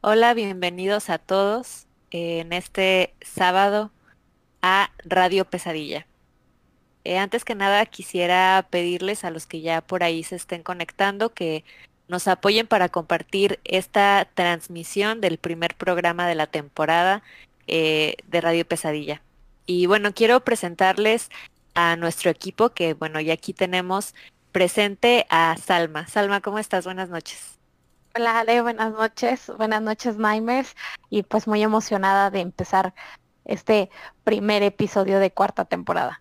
Hola, bienvenidos a todos en este sábado a Radio Pesadilla. Eh, antes que nada quisiera pedirles a los que ya por ahí se estén conectando que nos apoyen para compartir esta transmisión del primer programa de la temporada eh, de Radio Pesadilla. Y bueno, quiero presentarles a nuestro equipo que bueno, ya aquí tenemos presente a Salma. Salma, ¿cómo estás? Buenas noches. Hola Ale, buenas noches, buenas noches Nightmares y pues muy emocionada de empezar este primer episodio de cuarta temporada.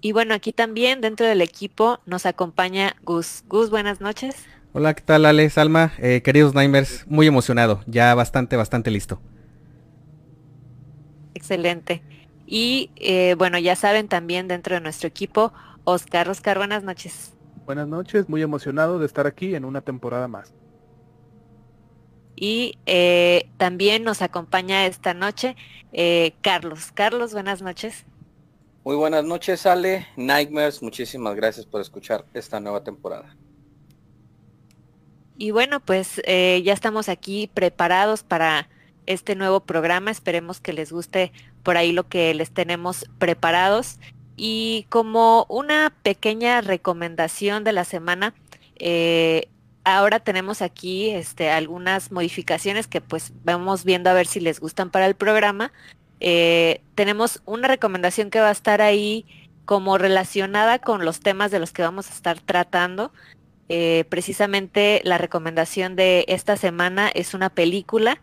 Y bueno, aquí también dentro del equipo nos acompaña Gus. Gus, buenas noches. Hola, ¿qué tal Ale, Salma? Eh, queridos Nightmares, muy emocionado, ya bastante, bastante listo. Excelente. Y eh, bueno, ya saben también dentro de nuestro equipo, Oscar. Oscar, buenas noches. Buenas noches, muy emocionado de estar aquí en una temporada más. Y eh, también nos acompaña esta noche eh, Carlos. Carlos, buenas noches. Muy buenas noches, Ale. Nightmares, muchísimas gracias por escuchar esta nueva temporada. Y bueno, pues eh, ya estamos aquí preparados para este nuevo programa. Esperemos que les guste por ahí lo que les tenemos preparados. Y como una pequeña recomendación de la semana, eh, ahora tenemos aquí este, algunas modificaciones que pues vamos viendo a ver si les gustan para el programa. Eh, tenemos una recomendación que va a estar ahí como relacionada con los temas de los que vamos a estar tratando. Eh, precisamente la recomendación de esta semana es una película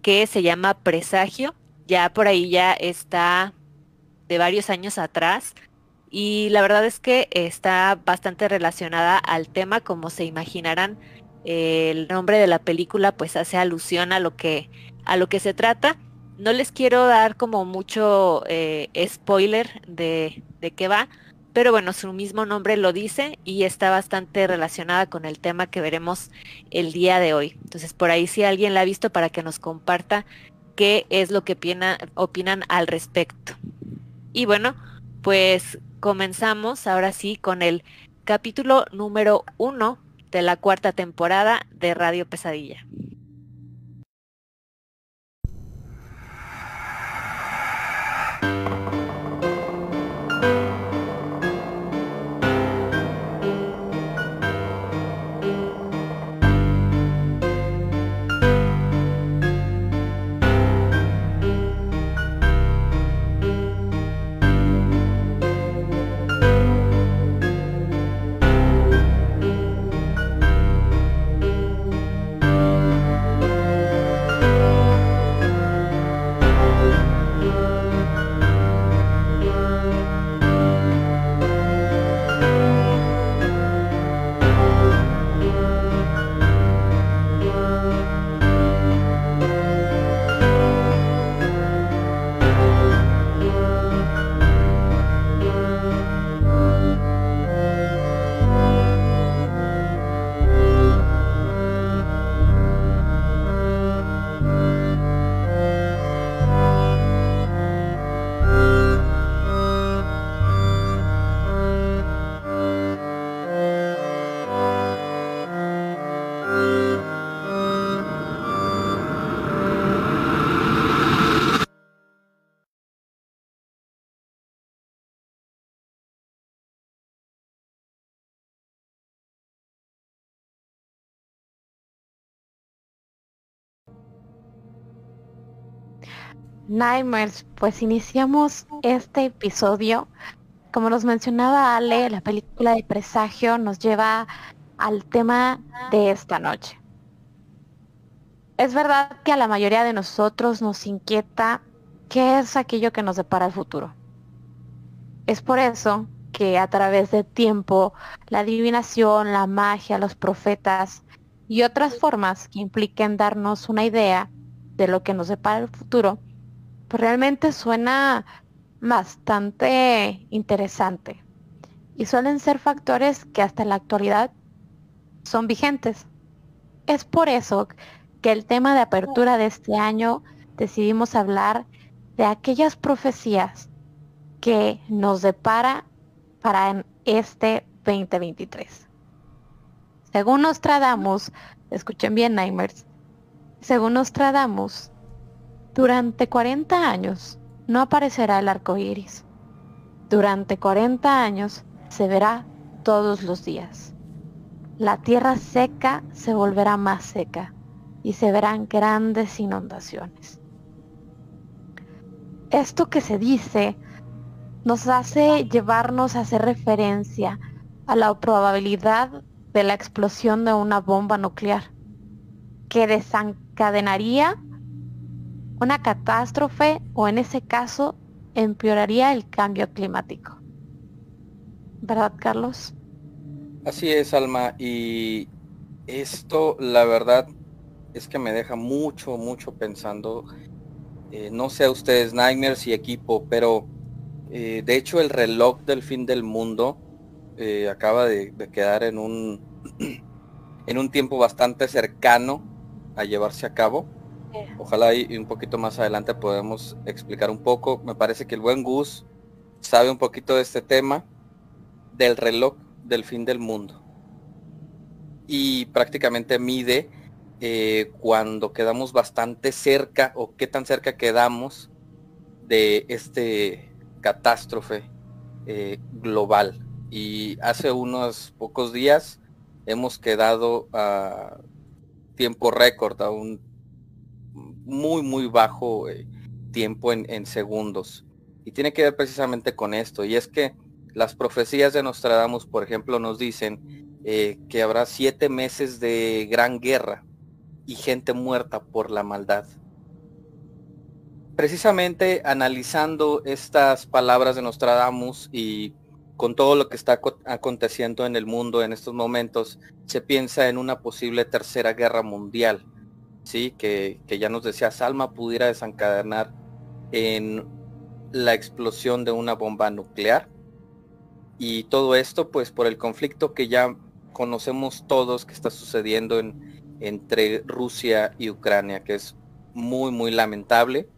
que se llama Presagio. Ya por ahí ya está de varios años atrás y la verdad es que está bastante relacionada al tema, como se imaginarán, el nombre de la película pues hace alusión a lo que, a lo que se trata. No les quiero dar como mucho eh, spoiler de, de qué va, pero bueno, su mismo nombre lo dice y está bastante relacionada con el tema que veremos el día de hoy. Entonces, por ahí si alguien la ha visto para que nos comparta qué es lo que opinan al respecto. Y bueno, pues comenzamos ahora sí con el capítulo número uno de la cuarta temporada de Radio Pesadilla. Nightmares, pues iniciamos este episodio. Como nos mencionaba Ale, la película de presagio nos lleva al tema de esta noche. Es verdad que a la mayoría de nosotros nos inquieta qué es aquello que nos depara el futuro. Es por eso que a través del tiempo, la adivinación, la magia, los profetas y otras formas que impliquen darnos una idea de lo que nos depara el futuro, pues realmente suena bastante interesante. Y suelen ser factores que hasta la actualidad son vigentes. Es por eso que el tema de apertura de este año decidimos hablar de aquellas profecías que nos depara para este 2023. Según Nostradamus, escuchen bien Nightmares, Según Nostradamus, durante 40 años no aparecerá el arco iris. Durante 40 años se verá todos los días. La tierra seca se volverá más seca y se verán grandes inundaciones. Esto que se dice nos hace llevarnos a hacer referencia a la probabilidad de la explosión de una bomba nuclear que desencadenaría una catástrofe o en ese caso empeoraría el cambio climático. ¿Verdad, Carlos? Así es, Alma. Y esto, la verdad, es que me deja mucho, mucho pensando. Eh, no sé a ustedes, Nightmares y equipo, pero eh, de hecho el reloj del fin del mundo eh, acaba de, de, quedar en un en un tiempo bastante cercano a llevarse a cabo. Ojalá y, un poquito más adelante podemos explicar un poco. Me parece que el buen Gus sabe un poquito de este tema del reloj del fin del mundo. Y prácticamente mide eh, cuando quedamos bastante cerca o qué tan cerca quedamos de este catástrofe eh, global. Y hace unos pocos días hemos quedado a tiempo récord, a un muy, muy bajo eh, tiempo en, segundos. Y tiene que ver precisamente con esto. Y es que las profecías de Nostradamus, por ejemplo, nos dicen eh, que habrá siete meses de gran guerra y gente muerta por la maldad. Precisamente analizando estas palabras de Nostradamus y con todo lo que está aconteciendo en el mundo en estos momentos, se piensa en una posible tercera guerra mundial, ¿sí? Que, que ya nos decía Salma pudiera desencadenar en la explosión de una bomba nuclear. Y todo esto pues por el conflicto que ya conocemos todos que está sucediendo en, entre Rusia y Ucrania, que es muy, muy lamentable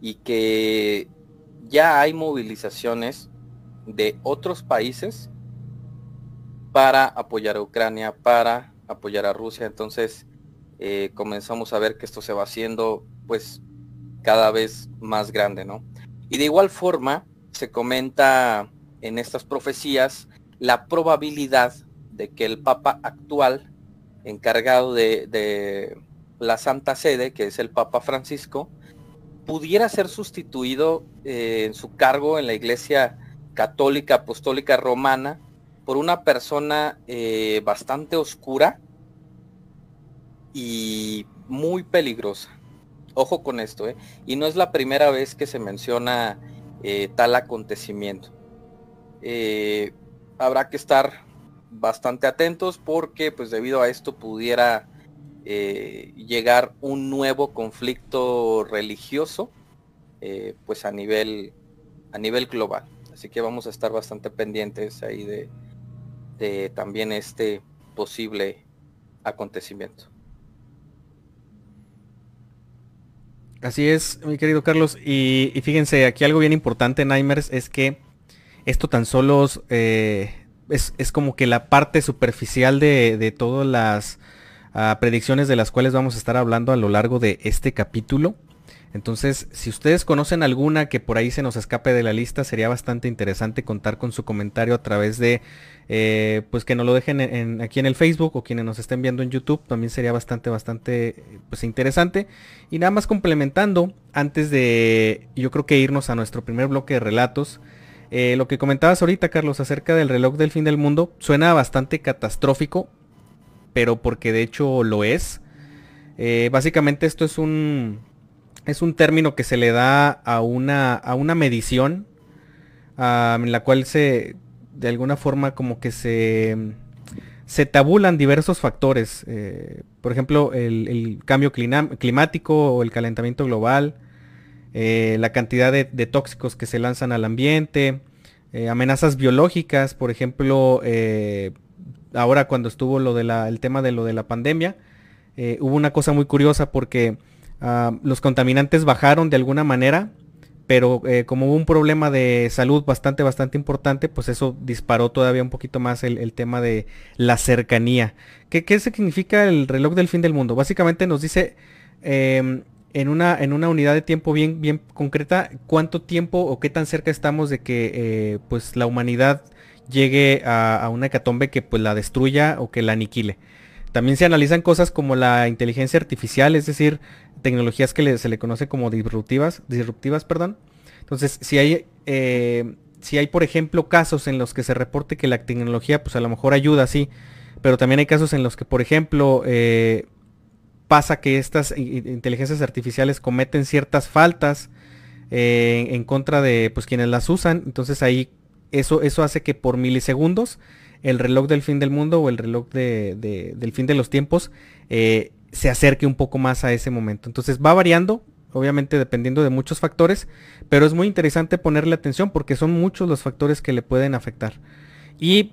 y que ya hay movilizaciones de otros países para apoyar a Ucrania, para apoyar a Rusia. Entonces eh, comenzamos a ver que esto se va haciendo pues cada vez más grande, ¿no? Y de igual forma se comenta en estas profecías la probabilidad de que el Papa actual, encargado de, de la Santa Sede, que es el Papa Francisco, pudiera ser sustituido eh, en su cargo en la Iglesia católica apostólica romana por una persona eh, bastante oscura y muy peligrosa. Ojo con esto, ¿eh? Y no es la primera vez que se menciona eh, tal acontecimiento. habrá que estar bastante atentos porque pues debido a esto pudiera llegar un nuevo conflicto religioso pues a nivel a nivel global. Así que vamos a estar bastante pendientes ahí de, también este posible acontecimiento. Así es, mi querido Carlos. Y, fíjense, aquí algo bien importante, Nightmares, es que esto tan solo eh, es, como que la parte superficial de, todas las ah, predicciones de las cuales vamos a estar hablando a lo largo de este capítulo. Entonces, si ustedes conocen alguna que por ahí se nos escape de la lista, sería bastante interesante contar con su comentario a través de, eh, pues que nos lo dejen aquí en el Facebook o quienes nos estén viendo en YouTube, también sería bastante, bastante, pues interesante. Y nada más complementando, antes de, yo creo que irnos a nuestro primer bloque de relatos, eh, lo que comentabas ahorita, Carlos, acerca del reloj del fin del mundo, suena bastante catastrófico, pero porque de hecho lo es. Eh, básicamente esto es un, es un término que se le da a una, a una medición en la cual se, de alguna forma como que se, se tabulan diversos factores. Eh, por ejemplo, el, cambio climático o el calentamiento global, eh, la cantidad de, tóxicos que se lanzan al ambiente, eh, amenazas biológicas, por ejemplo, ahora cuando estuvo lo de el tema de lo de la pandemia, hubo una cosa muy curiosa porque Ah, los contaminantes bajaron de alguna manera, pero eh, como hubo un problema de salud bastante, bastante importante, pues eso disparó todavía un poquito más el, tema de la cercanía. ¿Qué, ¿Qué, significa el reloj del fin del mundo? Básicamente nos dice em, en, una, en una unidad de tiempo bien, bien concreta, cuánto tiempo o qué tan cerca estamos de que eh, pues la humanidad llegue a, una hecatombe que pues la destruya o que la aniquile. También se analizan cosas como la inteligencia artificial, es decir, tecnologías que se le conoce como disruptivas, disruptivas, perdón. Entonces, si hay, eh, si hay, por ejemplo, casos en los que se reporte que la tecnología, pues a lo mejor ayuda, sí, pero también hay casos en los que, por ejemplo, eh, pasa que estas inteligencias artificiales cometen ciertas faltas eh, en contra de pues quienes las usan. Entonces ahí eso, eso hace que por milisegundos el reloj del fin del mundo o el reloj del fin de los tiempos eh, se acerque un poco más a ese momento. Entonces va variando, obviamente dependiendo de muchos factores, pero es muy interesante ponerle atención porque son muchos los factores que le pueden afectar. Y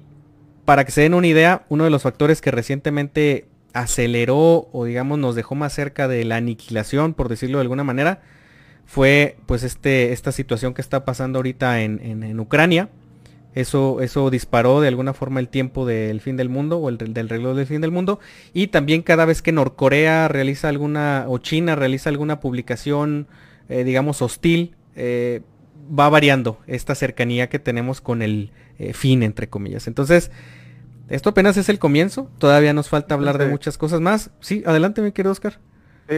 para que se den una idea, uno de los factores que recientemente aceleró o digamos nos dejó más cerca de la aniquilación, por decirlo de alguna manera, fue pues este, esta situación que está pasando ahorita en Ucrania eso, eso disparó de alguna forma el tiempo del fin del mundo o el del reloj del fin del mundo. Y también cada vez que Norcorea realiza alguna, o China realiza alguna publicación, eh, digamos, hostil, eh, va variando esta cercanía que tenemos con el eh, fin, entre comillas. Entonces, esto apenas es el comienzo. Todavía nos falta hablar de muchas cosas más. Sí, adelante, mi querido Oscar.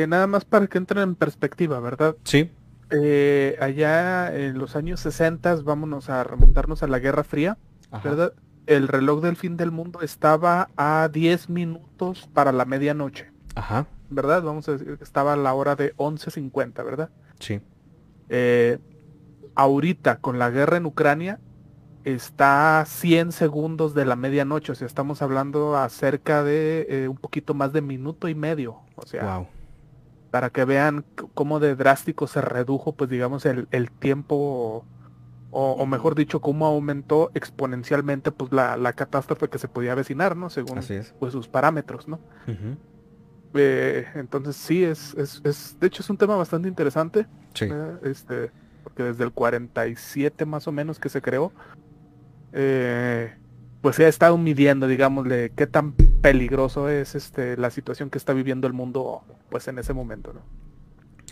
nada más para que entren en perspectiva, ¿verdad? Sí. Eh, allá en los años 60, vámonos a remontarnos a la Guerra Fría, ¿verdad? El reloj del fin del mundo estaba a 10 minutos para la medianoche. Ajá. ¿Verdad? Vamos a decir que estaba a la hora de 11.50, ¿verdad? Sí. Eh, ahorita, con la guerra en Ucrania, está a 100 segundos de la medianoche. O sea, estamos hablando acerca de eh, un poquito más de minuto y medio. O sea, wow para que vean cómo de drástico se redujo, pues digamos, el, tiempo, o, mejor dicho, cómo aumentó exponencialmente pues la, catástrofe que se podía avecinar, ¿no? Según pues, sus parámetros, ¿no? Eh, entonces sí, es, es, de hecho es un tema bastante interesante. Este, porque desde el 47 más o menos que se creó, eh, pues se ha estado midiendo, digámosle, qué tan peligroso es este la situación que está viviendo el mundo pues en ese momento, ¿no?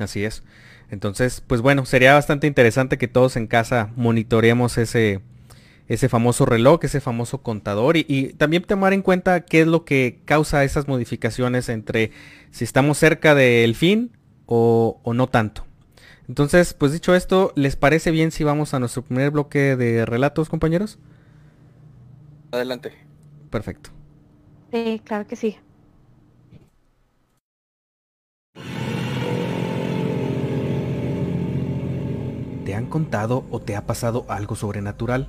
Así es. Entonces, pues bueno, sería bastante interesante que todos en casa monitoreemos ese, ese famoso reloj, ese famoso contador y, también tomar en cuenta qué es lo que causa esas modificaciones entre si estamos cerca del fin o, o no tanto. Entonces, pues dicho esto, ¿les parece bien si vamos a nuestro primer bloque de relatos, compañeros? Adelante. Perfecto. Sí, claro que sí. ¿Te han contado o te ha pasado algo sobrenatural?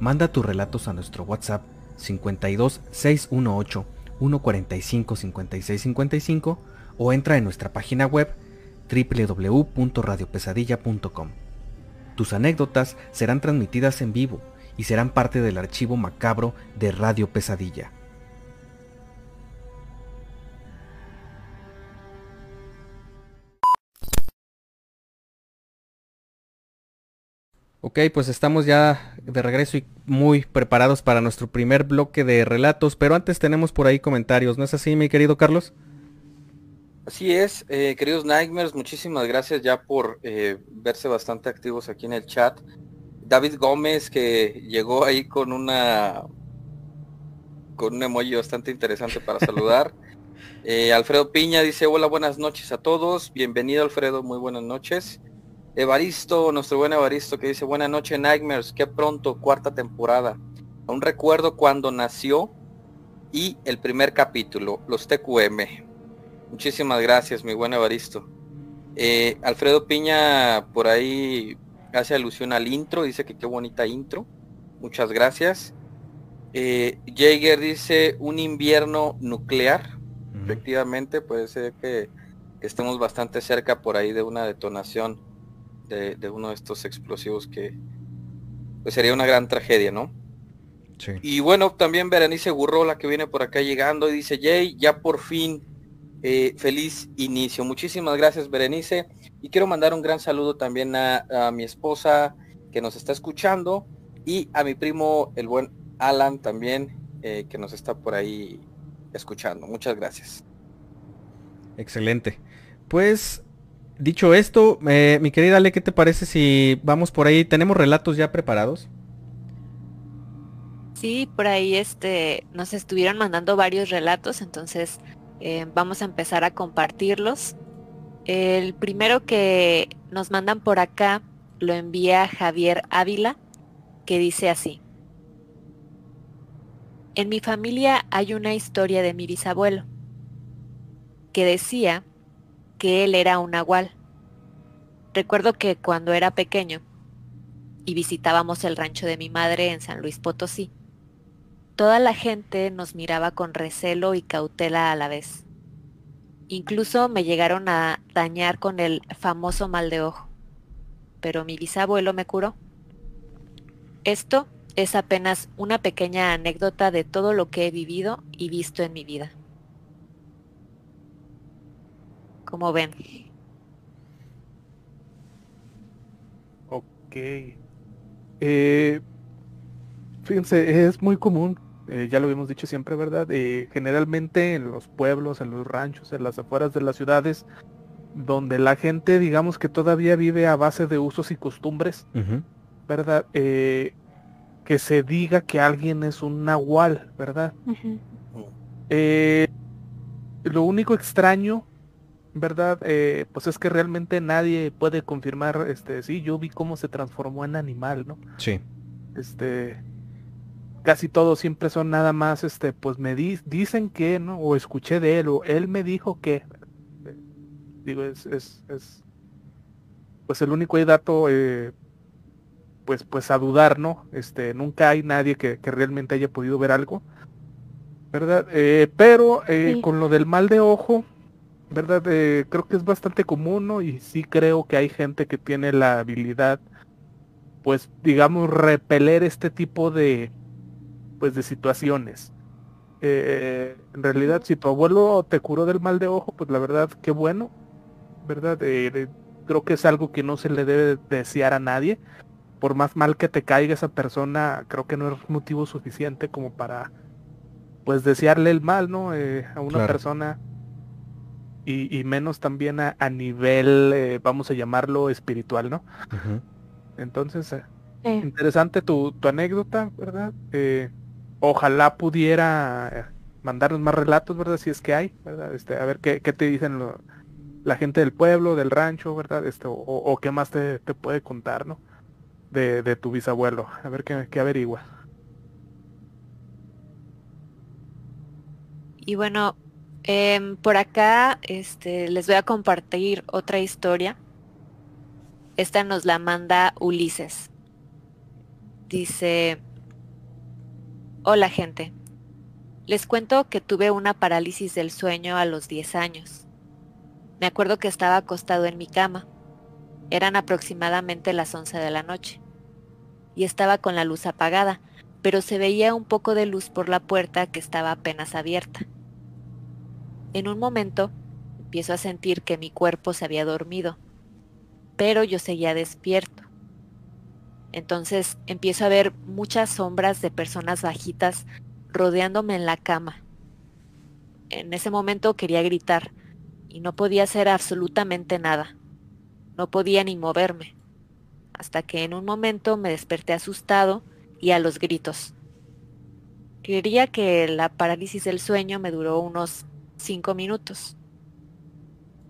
Manda tus relatos a nuestro WhatsApp 52 618 145 56 55 o entra en nuestra página web www.radiopesadilla.com. Tus anécdotas serán transmitidas en vivo y serán parte del archivo macabro de Radio Pesadilla. Ok, pues estamos ya de regreso y muy preparados para nuestro primer bloque de relatos, pero antes tenemos por ahí comentarios, ¿no es así, mi querido Carlos? Así es, eh, queridos Nightmares, muchísimas gracias ya por eh, verse bastante activos aquí en el chat. David Gómez que llegó ahí con una con un emoji bastante interesante para saludar. Eh, Alfredo Piña dice hola, buenas noches a todos. Bienvenido Alfredo, muy buenas noches. Evaristo, nuestro buen Evaristo que dice buenas noches Nightmares, qué pronto, cuarta temporada. Aún recuerdo cuando nació y el primer capítulo, los TQM. Muchísimas gracias, mi buen Evaristo. Eh, Alfredo Piña por ahí hace alusión al intro, dice que qué bonita intro. Muchas gracias. Eh, Jaeger dice un invierno nuclear. Efectivamente, puede ser que, estemos bastante cerca por ahí de una detonación de, uno de estos explosivos que pues sería una gran tragedia, ¿no? Sí. Y bueno, también Berenice Gurrola que viene por acá llegando y dice, Jay, ya por fin eh, feliz inicio. Muchísimas gracias, Berenice. Y quiero mandar un gran saludo también a, mi esposa que nos está escuchando y a mi primo, el buen Alan, también, eh, que nos está por ahí escuchando. Muchas gracias. Excelente. Pues dicho esto, eh, mi querida Ale, ¿qué te parece si vamos por ahí? ¿Tenemos relatos ya preparados? Sí, por ahí este, nos estuvieron mandando varios relatos, entonces eh, vamos a empezar a compartirlos. El primero que nos mandan por acá lo envía Javier Ávila, que dice así. En mi familia hay una historia de mi bisabuelo, que decía que él era un nahual. Recuerdo que cuando era pequeño y visitábamos el rancho de mi madre en San Luis Potosí, toda la gente nos miraba con recelo y cautela a la vez. Incluso me llegaron a dañar con el famoso mal de ojo, pero mi bisabuelo me curó. Esto es apenas una pequeña anécdota de todo lo que he vivido y visto en mi vida. Como ven. Ok. Eh, fíjense, es muy común eh, ya lo habíamos dicho siempre, ¿verdad? Eh, generalmente en los pueblos, en los ranchos, en las afueras de las ciudades, donde la gente, digamos que todavía vive a base de usos y costumbres, ¿verdad? Eh, que se diga que alguien es un nahual, ¿verdad? lo único extraño, ¿verdad? pues es que realmente nadie puede confirmar, este, sí, yo vi cómo se transformó en animal, ¿no? Sí. Este, casi todos siempre son nada más, este, pues me dicen que, ¿no? O escuché de él, o él me dijo que. Digo, es, es, es pues el único dato, eh, pues, pues a dudar, ¿no? Este, nunca hay nadie que, realmente haya podido ver algo, ¿verdad? Eh, pero eh, con lo del mal de ojo, ¿verdad? creo que es bastante común, ¿no? Y sí creo que hay gente que tiene la habilidad, pues, digamos, repeler este tipo de, pues de situaciones. Eh, en realidad, si tu abuelo te curó del mal de ojo, pues la verdad, qué bueno, ¿verdad? Eh, creo que es algo que no se le debe desear a nadie. Por más mal que te caiga esa persona, creo que no es motivo suficiente como para, pues, desearle el mal, ¿no? Eh, a una persona. Y, menos también a, nivel, vamos a llamarlo espiritual, ¿no? Entonces, interesante tu, tu, anécdota, ¿verdad? ojalá pudiera eh, mandarnos más relatos, ¿verdad? Si es que hay, ¿verdad? Este, a ver qué, te dicen la gente del pueblo, del rancho, ¿verdad? Este, o, qué más te, puede contar, ¿no? De, tu bisabuelo, a ver qué, averigua. Y bueno, em, por acá este, les voy a compartir otra historia. Esta nos la manda Ulises. Dice, Hola gente. Les cuento que tuve una parálisis del sueño a los 10 años. Me acuerdo que estaba acostado en mi cama. Eran aproximadamente las 11 de la noche. Y estaba con la luz apagada, pero se veía un poco de luz por la puerta que estaba apenas abierta. En un momento empiezo a sentir que mi cuerpo se había dormido, pero yo seguía despierto. Entonces empiezo a ver muchas sombras de personas bajitas rodeándome en la cama. En ese momento quería gritar y no podía hacer absolutamente nada. No podía ni moverme. Hasta que en un momento me desperté asustado y a los gritos. Creería que la parálisis del sueño me duró unos cinco minutos.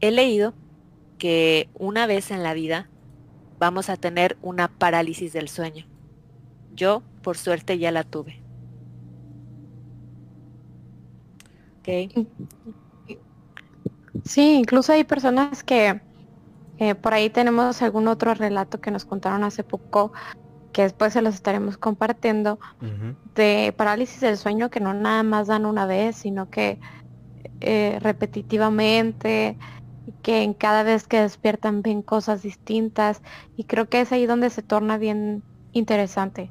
He leído que una vez en la vida vamos a tener una parálisis del sueño. Yo, por suerte, ya la tuve. Sí, incluso hay personas que eh, por ahí tenemos algún otro relato que nos contaron hace poco, que después se los estaremos compartiendo, de parálisis del sueño que no nada más dan una vez, sino que eh, repetitivamente que en cada vez que despiertan ven cosas distintas y creo que es ahí donde se torna bien interesante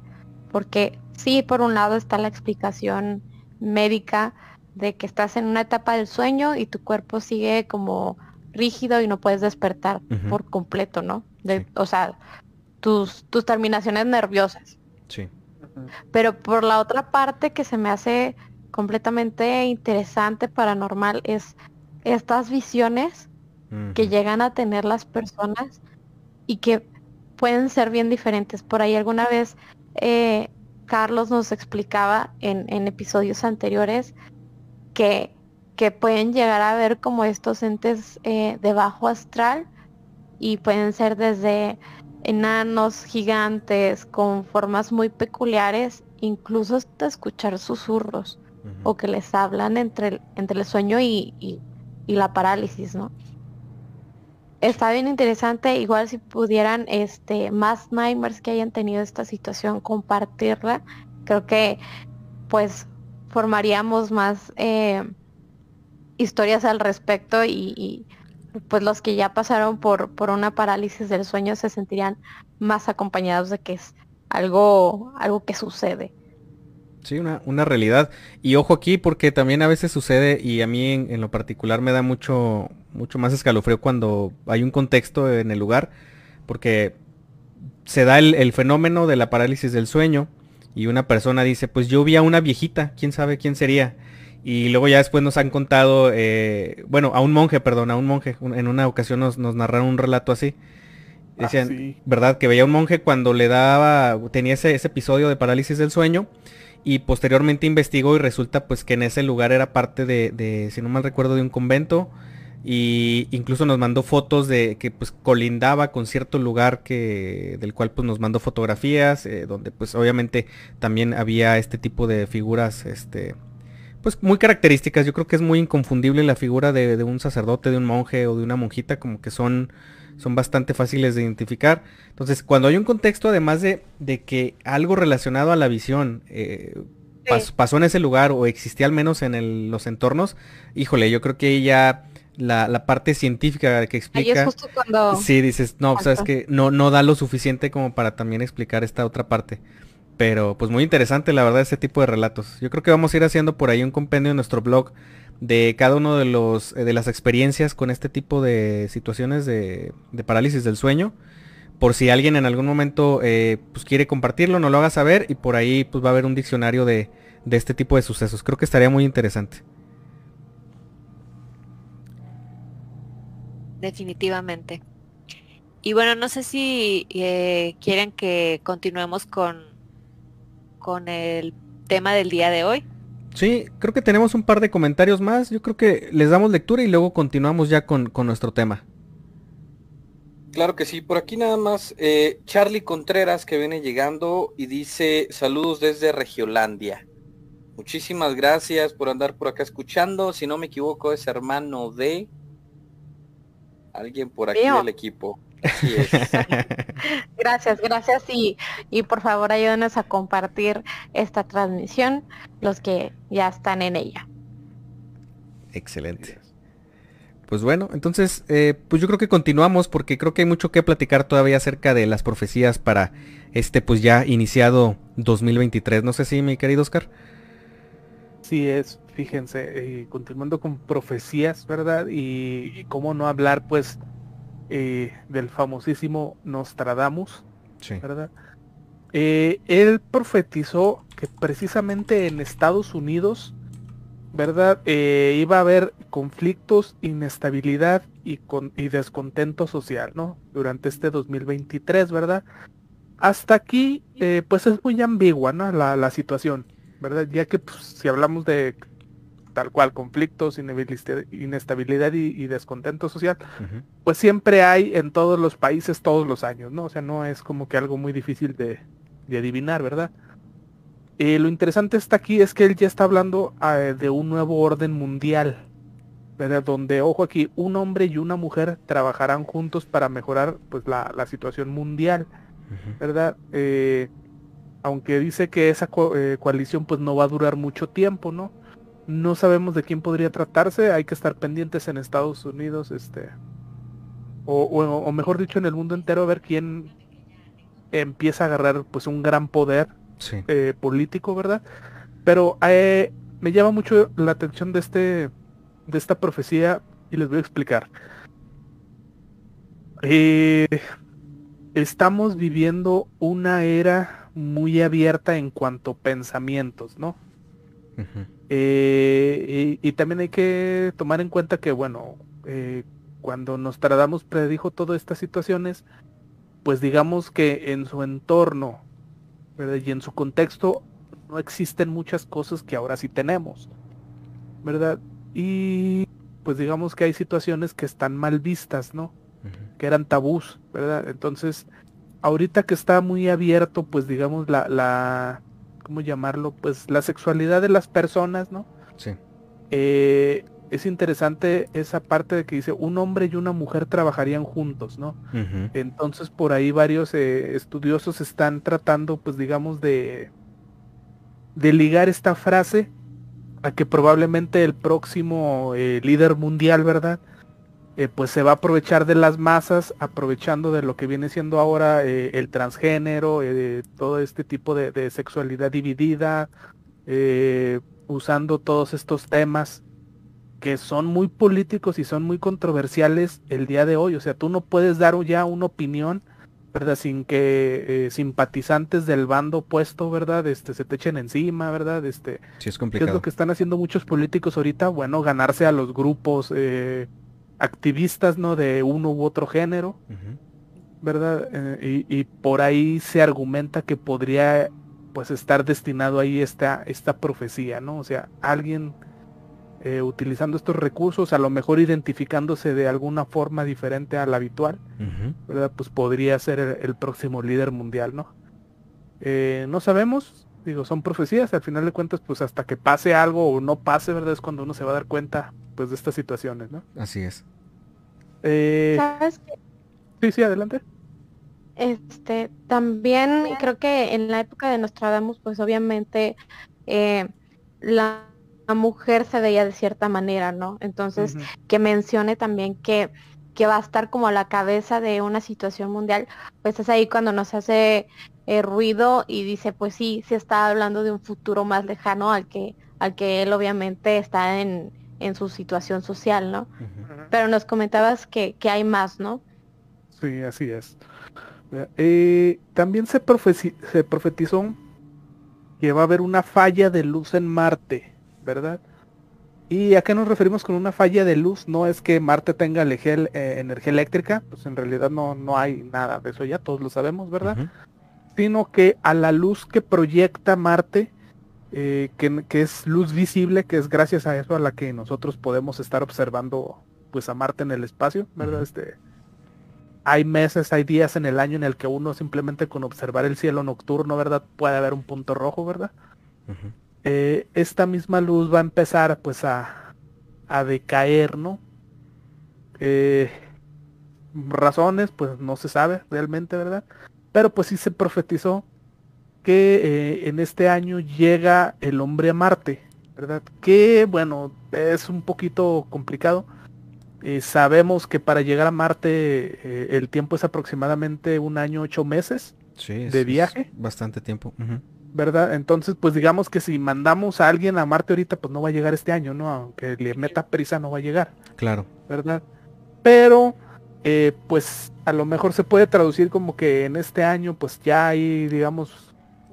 porque sí por un lado está la explicación médica de que estás en una etapa del sueño y tu cuerpo sigue como rígido y no puedes despertar por completo, ¿no? O sea, tus, tus terminaciones nerviosas. Sí. Pero por la otra parte que se me hace completamente interesante, paranormal, es estas visiones que llegan a tener las personas y que pueden ser bien diferentes. Por ahí alguna vez eh, Carlos nos explicaba en, episodios anteriores que, que, pueden llegar a ver como estos entes eh, de bajo astral y pueden ser desde enanos gigantes con formas muy peculiares, incluso hasta escuchar susurros o que les hablan entre el, entre el sueño y, y, la parálisis, ¿no? Está bien interesante, igual si pudieran este más nightmares que hayan tenido esta situación compartirla, creo que pues formaríamos más eh, historias al respecto y, pues los que ya pasaron por, por una parálisis del sueño se sentirían más acompañados de que es algo, algo que sucede. Sí, una, una realidad. Y ojo aquí porque también a veces sucede y a mí en, lo particular me da mucho, mucho más escalofrío cuando hay un contexto en el lugar porque se da el, fenómeno de la parálisis del sueño y una persona dice, pues yo vi a una viejita, quién sabe quién sería. Y luego ya después nos han contado, eh, bueno, a un monje, perdón, a un monje, en una ocasión nos, nos narraron un relato así. Ah, Decían, ¿verdad? Que veía un monje cuando le daba, tenía ese, ese episodio de parálisis del sueño y posteriormente investigó y resulta pues que en ese lugar era parte de, si no mal recuerdo, de un convento. Y incluso nos mandó fotos de que pues colindaba con cierto lugar que del cual pues nos mandó fotografías eh, donde pues obviamente también había este tipo de figuras este pues muy características. Yo creo que es muy inconfundible la figura de, de un sacerdote de un monje o de una monjita como que son son bastante fáciles de identificar. Entonces, cuando hay un contexto, además de, que algo relacionado a la visión eh, pasó en ese lugar o existía al menos en los entornos, híjole, yo creo que ya la, parte científica que explica... es justo cuando... Sí, dices, no, sabes que no, no da lo suficiente como para también explicar esta otra parte. Pero pues muy interesante la verdad ese tipo de relatos. Yo creo que vamos a ir haciendo por ahí un compendio en nuestro blog de cada uno de los eh, de las experiencias con este tipo de situaciones de, parálisis del sueño. Por si alguien en algún momento eh, pues quiere compartirlo, no lo haga saber y por ahí pues va a haber un diccionario de, de este tipo de sucesos. Creo que estaría muy interesante. Definitivamente. Y bueno, no sé si eh, quieren que continuemos con, con el tema del día de hoy. Sí, creo que tenemos un par de comentarios más. Yo creo que les damos lectura y luego continuamos ya con, nuestro tema. Claro que sí, por aquí nada más eh, Charlie Contreras que viene llegando y dice saludos desde Regiolandia. Muchísimas gracias por andar por acá escuchando. Si no me equivoco es hermano de alguien por aquí del equipo. gracias, gracias y, y por favor ayúdenos a compartir esta transmisión, los que ya están en ella. Excelente. Pues bueno, entonces, eh, pues yo creo que continuamos porque creo que hay mucho que platicar todavía acerca de las profecías para este pues ya iniciado 2023. No sé si mi querido Oscar. Sí es, fíjense, eh, continuando con profecías, ¿verdad? Y, y, cómo no hablar pues eh, del famosísimo Nostradamus, ¿verdad? Eh, él profetizó que precisamente en Estados Unidos, ¿verdad? Eh, iba a haber conflictos, inestabilidad y, con, y descontento social, ¿no? Durante este 2023, ¿verdad? Hasta aquí, pues es muy ambigua, ¿no? La, la situación, ¿verdad? Ya que pues, si hablamos de tal cual, conflictos, inestabilidad y, descontento social, pues siempre hay en todos los países todos los años, ¿no? O sea, no es como que algo muy difícil de, adivinar, ¿verdad? Eh, lo interesante está aquí es que él ya está hablando ah, de un nuevo orden mundial, ¿verdad? Donde, ojo aquí, un hombre y una mujer trabajarán juntos para mejorar pues la, situación mundial, ¿verdad? Eh, aunque dice que esa eh, coalición pues no va a durar mucho tiempo, ¿no? No sabemos de quién podría tratarse, hay que estar pendientes en Estados Unidos, este, o, mejor dicho en el mundo entero a ver quién empieza a agarrar pues un gran poder eh, político, ¿verdad? Pero eh, me llama mucho la atención de este de esta profecía y les voy a explicar. Eh, estamos viviendo una era muy abierta en cuanto a pensamientos, ¿no? Eh, y, también hay que tomar en cuenta que, bueno, eh, cuando Nostradamus predijo todas estas situaciones, pues digamos que en su entorno y en su contexto no existen muchas cosas que ahora sí tenemos, ¿verdad? Y pues digamos que hay situaciones que están mal vistas, ¿no? Que eran tabús, ¿verdad? Entonces, ahorita que está muy abierto, pues digamos la, la, ¿cómo llamarlo? Pues la sexualidad de las personas, ¿no? Sí. Eh, es interesante esa parte de que dice un hombre y una mujer trabajarían juntos, ¿no? Entonces por ahí varios eh, estudiosos están tratando, pues digamos, de, de ligar esta frase a que probablemente el próximo eh, líder mundial, ¿verdad? Eh, pues se va a aprovechar de las masas, aprovechando de lo que viene siendo ahora el transgénero, todo este tipo de, de sexualidad dividida, usando todos estos temas que son muy políticos y son muy controversiales el día de hoy. O sea, tú no puedes dar ya una opinión, ¿verdad? Sin que eh, simpatizantes del bando opuesto, ¿verdad? Este, se te echen encima, ¿verdad? Este, sí, es complicado. ¿Qué es lo que están haciendo muchos políticos ahorita? Bueno, ganarse a los grupos eh, activistas, ¿no? De uno u otro género, ¿verdad? Eh, y, y, por ahí se argumenta que podría, pues, estar destinado ahí esta, esta profecía, ¿no? O sea, alguien eh, utilizando estos recursos, a lo mejor identificándose de alguna forma diferente a la habitual, ¿verdad? Pues podría ser el, próximo líder mundial, ¿no? Eh, no sabemos, digo, son profecías, al final de cuentas, pues hasta que pase algo o no pase, ¿verdad? Es cuando uno se va a dar cuenta, pues, de estas situaciones, ¿no? Así es. Eh, ¿Sabes Sí, sí, adelante. Este, también creo que en la época de Nostradamus, pues obviamente la la mujer se veía de cierta manera, ¿no? Entonces, que mencione también que, que va a estar como a la cabeza de una situación mundial, pues es ahí cuando nos hace eh, ruido y dice, pues sí, se está hablando de un futuro más lejano al que, al que él obviamente está en, en su situación social, ¿no? Pero nos comentabas que, que, hay más, ¿no? Sí, así es. Eh, también se, se profetizó que va a haber una falla de luz en Marte ¿verdad? ¿Y a qué nos referimos con una falla de luz? No es que Marte tenga eh, energía eléctrica, pues en realidad no, no hay nada de eso ya, todos lo sabemos, ¿verdad? Sino que a la luz que proyecta Marte, eh, que, es luz visible, que es gracias a eso a la que nosotros podemos estar observando pues a Marte en el espacio, ¿verdad? Este, hay meses, hay días en el año en el que uno simplemente con observar el cielo nocturno, ¿verdad? Puede haber un punto rojo, ¿verdad? Eh, esta misma luz va a empezar pues a, a decaer, ¿no? Eh, razones, pues no se sabe realmente, ¿verdad? Pero pues sí se profetizó que eh, en este año llega el hombre a Marte, ¿verdad? Que bueno, es un poquito complicado. sabemos que para llegar a Marte el tiempo es aproximadamente un año, ocho meses de viaje. bastante tiempo. ¿verdad? Entonces, pues digamos que si mandamos a alguien a Marte ahorita, pues no va a llegar este año, ¿no? Aunque le meta prisa, no va a llegar. Claro. ¿Verdad? Pero, eh, pues a lo mejor se puede traducir como que en este año, pues ya hay, digamos,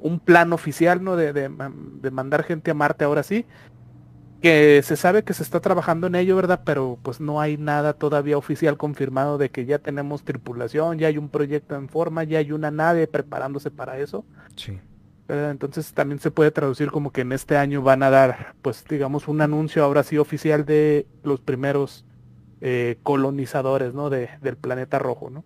un plan oficial, ¿no? De, de, de mandar gente a Marte ahora sí. Que se sabe que se está trabajando en ello, ¿verdad? Pero pues no hay nada todavía oficial confirmado de que ya tenemos tripulación, ya hay un proyecto en forma, ya hay una nave preparándose para eso. Sí. Entonces también se puede traducir como que en este año van a dar, pues digamos, un anuncio ahora sí oficial de los primeros eh, colonizadores, ¿no? De, del planeta rojo, ¿no?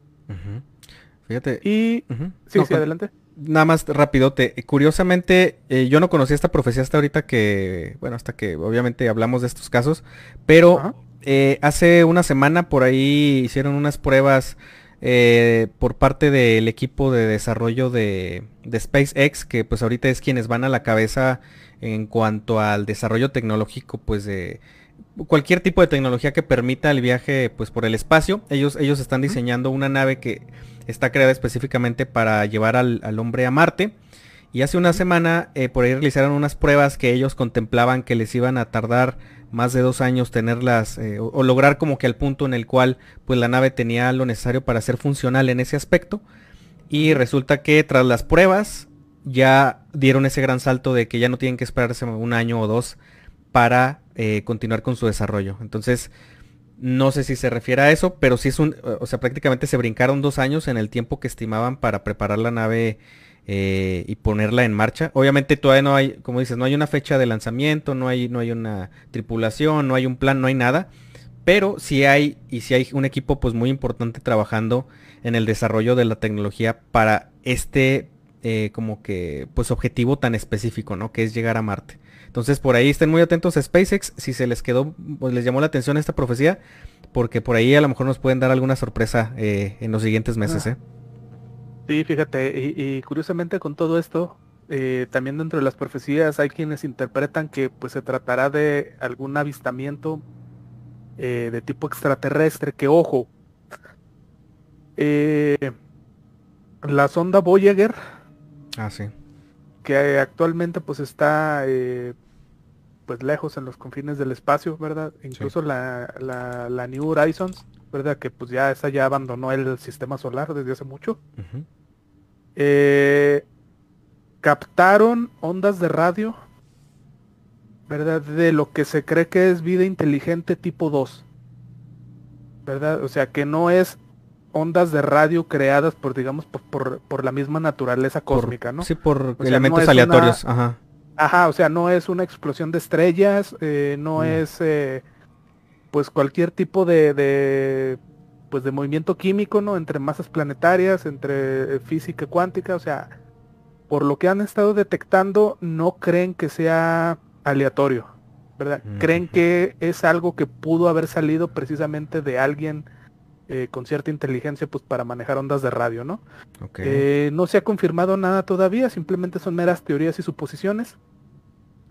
Fíjate. Y... Sí, sí, adelante. Nada más rapidote. Curiosamente, eh, yo no conocía esta profecía hasta ahorita que, bueno, hasta que obviamente hablamos de estos casos, pero eh, hace una semana por ahí hicieron unas pruebas eh, por parte del equipo de desarrollo de, SpaceX, que pues ahorita es quienes van a la cabeza en cuanto al desarrollo tecnológico, pues de cualquier tipo de tecnología que permita el viaje pues por el espacio. Ellos, ellos están diseñando una nave que está creada específicamente para llevar al, hombre a Marte. Y hace una semana eh, por ahí realizaron unas pruebas que ellos contemplaban que les iban a tardar más de dos años tenerlas eh, o, lograr como que al punto en el cual pues la nave tenía lo necesario para ser funcional en ese aspecto y resulta que tras las pruebas ya dieron ese gran salto de que ya no tienen que esperarse un año o dos para eh, continuar con su desarrollo entonces No sé si se refiere a eso, pero sí es un, o sea, prácticamente se brincaron dos años en el tiempo que estimaban para preparar la nave eh, y ponerla en marcha. Obviamente todavía no hay, como dices, no hay una fecha de lanzamiento, no hay, no hay una tripulación, no hay un plan, no hay nada. Pero sí hay, y sí hay un equipo pues muy importante trabajando en el desarrollo de la tecnología para este eh, como que pues objetivo tan específico, ¿no? Que es llegar a Marte. Entonces por ahí estén muy atentos a SpaceX si se les quedó, pues les llamó la atención esta profecía, porque por ahí a lo mejor nos pueden dar alguna sorpresa eh, en los siguientes meses. Ah. ¿eh? Sí, fíjate, y, curiosamente con todo esto, eh, también dentro de las profecías hay quienes interpretan que pues se tratará de algún avistamiento de tipo extraterrestre, que ojo, la sonda Voyager, ah, sí. que actualmente pues está pues lejos en los confines del espacio, ¿verdad? Incluso la, la, New Horizons, ¿verdad? Que pues ya esa ya abandonó el sistema solar desde hace mucho. Eh, captaron ondas de radio, ¿verdad? De lo que se cree que es vida inteligente tipo 2. ¿Verdad? O sea, que no es ondas de radio creadas por, digamos, por, por, la misma naturaleza cósmica, ¿no? Sí, por elementos aleatorios. Ajá Ajá, o sea, no es una explosión de estrellas, eh, no es eh, pues cualquier tipo de, de, pues de movimiento químico, ¿no? Entre masas planetarias, entre eh, física cuántica, o sea, por lo que han estado detectando, no creen que sea aleatorio, ¿verdad? Creen que es algo que pudo haber salido precisamente de alguien con cierta inteligencia pues para manejar ondas de radio, ¿no? no se ha confirmado nada todavía, simplemente son meras teorías y suposiciones.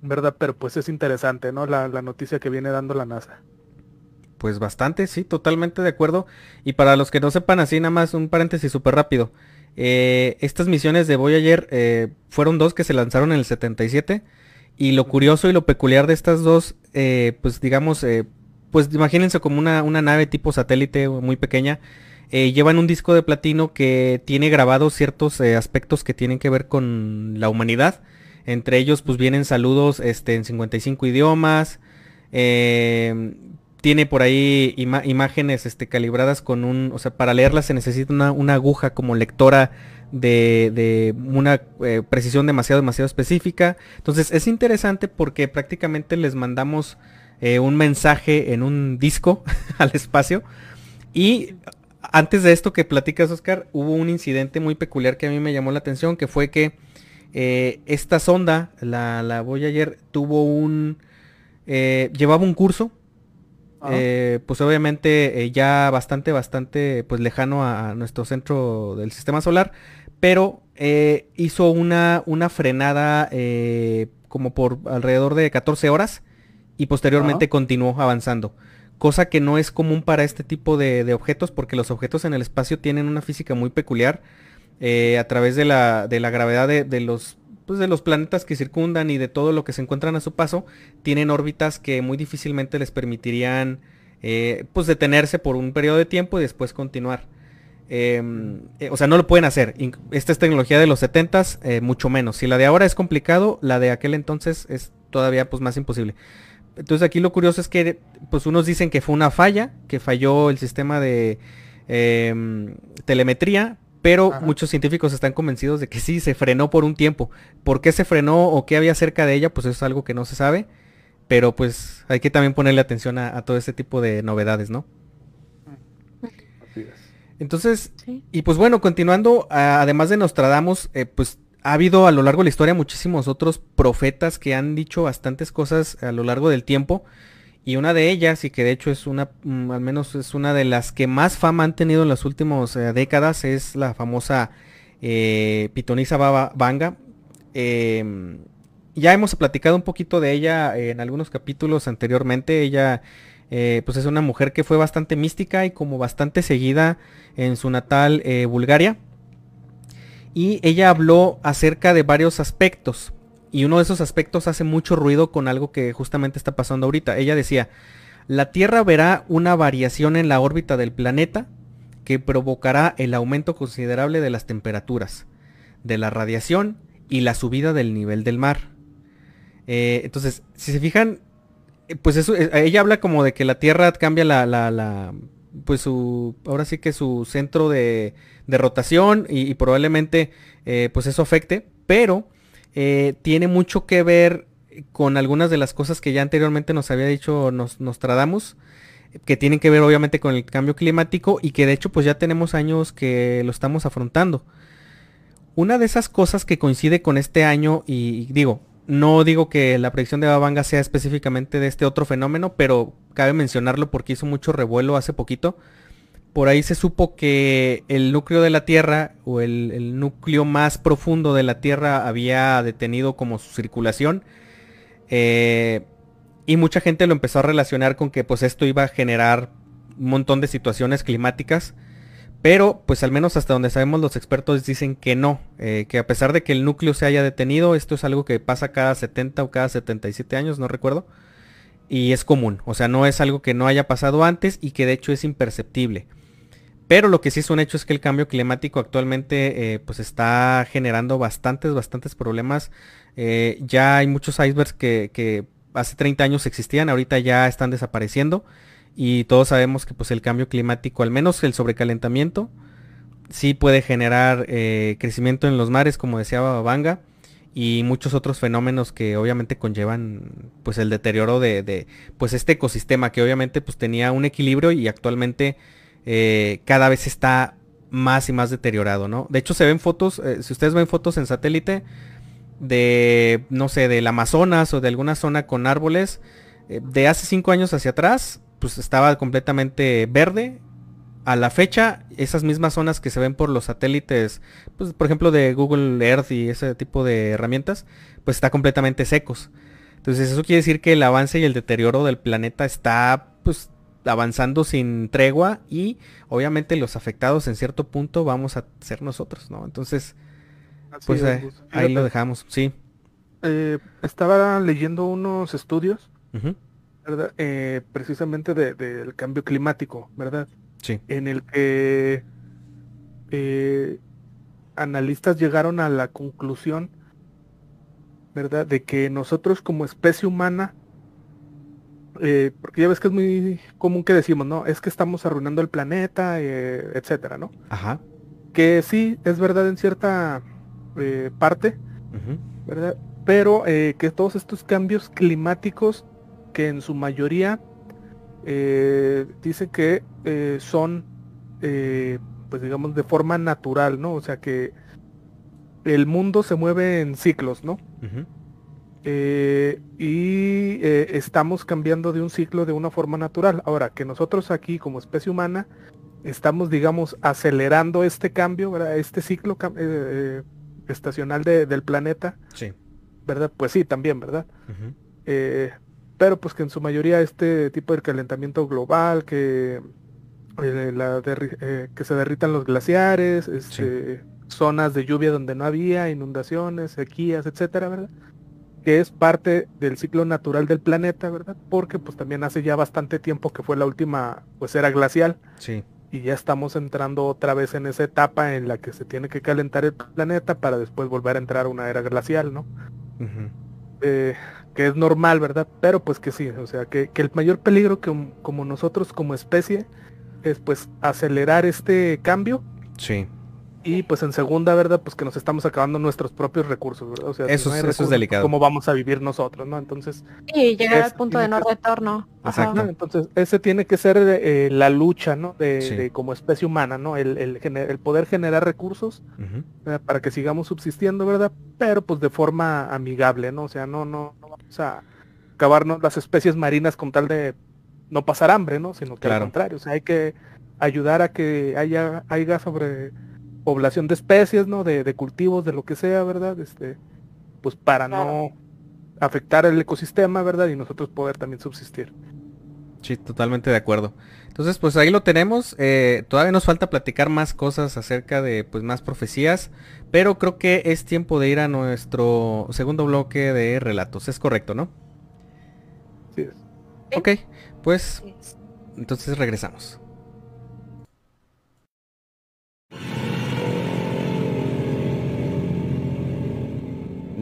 ¿verdad? Pero pues es interesante, ¿no? La, noticia que viene dando la NASA. Pues bastante, sí, totalmente de acuerdo. Y para los que no sepan así, nada más un paréntesis súper rápido. Eh, estas misiones de Voyager eh, fueron dos que se lanzaron en el 77. Y lo curioso y lo peculiar de estas dos, eh, pues digamos, pues imagínense como una, una, nave tipo satélite muy pequeña. llevan un disco de platino que tiene grabados ciertos aspectos que tienen que ver con la humanidad entre ellos pues vienen saludos este, en 55 idiomas. Em, tiene por ahí imágenes este, calibradas con un, o sea, para leerlas se necesita una, aguja como lectora de, una eh, precisión demasiado, demasiado específica. Entonces es interesante porque prácticamente les mandamos eh, un mensaje en un disco al espacio. Y antes de esto que platicas, Oscar, hubo un incidente muy peculiar que a mí me llamó la atención, que fue que eh, esta sonda, la, la Voyager, tuvo un... Eh, llevaba un curso, eh, pues obviamente ya bastante, bastante pues lejano a, nuestro centro del sistema solar, pero hizo una, una frenada como por alrededor de 14 horas y posteriormente continuó avanzando. Cosa que no es común para este tipo de, objetos porque los objetos en el espacio tienen una física muy peculiar. Eh, a través de la, de la gravedad de, los pues de los planetas que circundan y de todo lo que se encuentran a su paso, tienen órbitas que muy difícilmente les permitirían eh, pues detenerse por un periodo de tiempo y después continuar. Em, eh, o sea, no lo pueden hacer. Esta es tecnología de los 70s, mucho menos. Si la de ahora es complicado, la de aquel entonces es todavía pues más imposible. Entonces aquí lo curioso es que pues unos dicen que fue una falla, que falló el sistema de em, telemetría, pero muchos científicos están convencidos de que sí, se frenó por un tiempo. ¿Por qué se frenó o qué había cerca de ella? Pues eso es algo que no se sabe, pero pues hay que también ponerle atención a, todo este tipo de novedades, ¿no? Entonces, y pues bueno, continuando, además de Nostradamus, eh, pues ha habido a lo largo de la historia muchísimos otros profetas que han dicho bastantes cosas a lo largo del tiempo. Y una de ellas, y que de hecho es una, mm, al menos es una de las que más fama han tenido en las últimas eh, décadas, es la famosa eh, Pitonisa Baba Banga. Em, ya hemos platicado un poquito de ella en algunos capítulos anteriormente. Ella eh, pues es una mujer que fue bastante mística y como bastante seguida en su natal Bulgaria. Y ella habló acerca de varios aspectos. Y uno de esos aspectos hace mucho ruido con algo que justamente está pasando ahorita. Ella decía, la Tierra verá una variación en la órbita del planeta que provocará el aumento considerable de las temperaturas, de la radiación y la subida del nivel del mar. Eh, entonces, si se fijan, eh, pues eso, eh, ella habla como de que la Tierra cambia la, la, la pues su, ahora sí que su centro de, de rotación y, probablemente eh, pues eso afecte, pero tiene mucho que ver con algunas de las cosas que ya anteriormente nos había dicho nos, Nostradamus, que tienen que ver obviamente con el cambio climático y que de hecho pues ya tenemos años que lo estamos afrontando. Una de esas cosas que coincide con este año y digo, no digo que la predicción de Babanga sea específicamente de este otro fenómeno, pero cabe mencionarlo porque hizo mucho revuelo hace poquito. Por ahí se supo que el núcleo de la Tierra o el, núcleo más profundo de la Tierra había detenido como su circulación. Eh, y mucha gente lo empezó a relacionar con que pues esto iba a generar un montón de situaciones climáticas pero, pues al menos hasta donde sabemos los expertos dicen que no, eh, que a pesar de que el núcleo se haya detenido, esto es algo que pasa cada 70 o cada 77 años, no recuerdo, y es común, o sea, no es algo que no haya pasado antes y que de hecho es imperceptible. Pero lo que sí es un hecho es que el cambio climático actualmente eh, pues está generando bastantes, bastantes problemas. Eh, ya hay muchos icebergs que, hace 30 años existían, ahorita ya están desapareciendo y todos sabemos que pues el cambio climático, al menos el sobrecalentamiento, sí puede generar eh, crecimiento en los mares, como decía Babanga, y muchos otros fenómenos que obviamente conllevan pues el deterioro de, pues este ecosistema que obviamente pues tenía un equilibrio y actualmente eh, cada vez está más y más deteriorado, ¿no? De hecho se ven fotos, eh, si ustedes ven fotos en satélite de, no sé, del Amazonas o de alguna zona con árboles, de hace cinco años hacia atrás, pues estaba completamente verde. A la fecha, esas mismas zonas que se ven por los satélites, pues por ejemplo de Google Earth y ese tipo de herramientas, pues está completamente secos. Entonces eso quiere decir que el avance y el deterioro del planeta está pues avanzando sin tregua y obviamente los afectados en cierto punto vamos a ser nosotros, ¿no? Entonces, pues eh, ahí lo dejamos, sí. Eh, estaba leyendo unos estudios eh, precisamente del cambio climático, ¿verdad? Sí. En el que eh, analistas llegaron a la conclusión, ¿verdad? De que nosotros como especie humana, eh, porque ya ves que es muy común que decimos, ¿no? Es que estamos arruinando el planeta, etcétera, ¿no? Ajá. Que sí, es verdad en cierta parte, ¿verdad? Pero que todos estos cambios climáticos que en su mayoría eh, dice que eh, son, eh, pues digamos, de forma natural, ¿no? O sea que el mundo se mueve en ciclos, ¿no? Y estamos cambiando de un ciclo de una forma natural. Ahora, que nosotros aquí como especie humana estamos, digamos, acelerando este cambio, ¿verdad? Este ciclo estacional del planeta. Sí. ¿Verdad? Pues sí, también, ¿verdad? pero pues que en su mayoría este tipo de calentamiento global, que, eh, la eh, que se derritan los glaciares, este, zonas de lluvia donde no había, inundaciones, sequías, etcétera, ¿verdad? Que es parte del ciclo natural del planeta, ¿verdad? Porque pues también hace ya bastante tiempo que fue la última pues era glacial. Sí. Y ya estamos entrando otra vez en esa etapa en la que se tiene que calentar el planeta para después volver a entrar a una era glacial, ¿no? que es normal, ¿verdad? Pero pues que sí, o sea, que, el mayor peligro que como nosotros como especie es pues acelerar este cambio. Sí. Y pues en segunda, ¿verdad? Pues que nos estamos acabando nuestros propios recursos, ¿verdad? O sea, eso, es delicado. ¿Cómo vamos a vivir nosotros, no? Entonces... Y llegar al punto de no retorno. Exacto. Entonces, ese tiene que ser eh, la lucha, ¿no? De, como especie humana, ¿no? El, el, poder generar recursos para que sigamos subsistiendo, ¿verdad? Pero pues de forma amigable, ¿no? O sea, no, no, no vamos a acabarnos las especies marinas con tal de no pasar hambre, ¿no? Sino que al contrario, o sea, hay que ayudar a que haya, haya sobre población de especies, ¿no? De, cultivos, de lo que sea, ¿verdad? Este, pues para no afectar el ecosistema, ¿verdad? Y nosotros poder también subsistir. Sí, totalmente de acuerdo. Entonces, pues ahí lo tenemos. Eh, todavía nos falta platicar más cosas acerca de, pues, más profecías. Pero creo que es tiempo de ir a nuestro segundo bloque de relatos. Es correcto, ¿no? Sí. Ok, pues, entonces regresamos.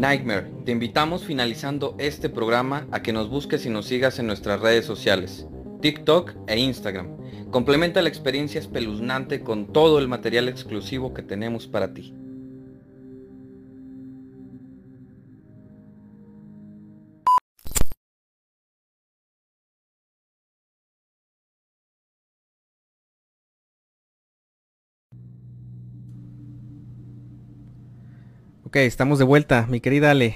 Nightmare, te invitamos finalizando este programa a que nos busques y nos sigas en nuestras redes sociales, TikTok e Instagram. Complementa la experiencia espeluznante con todo el material exclusivo que tenemos para ti. Ok, estamos de vuelta, mi querida Ale.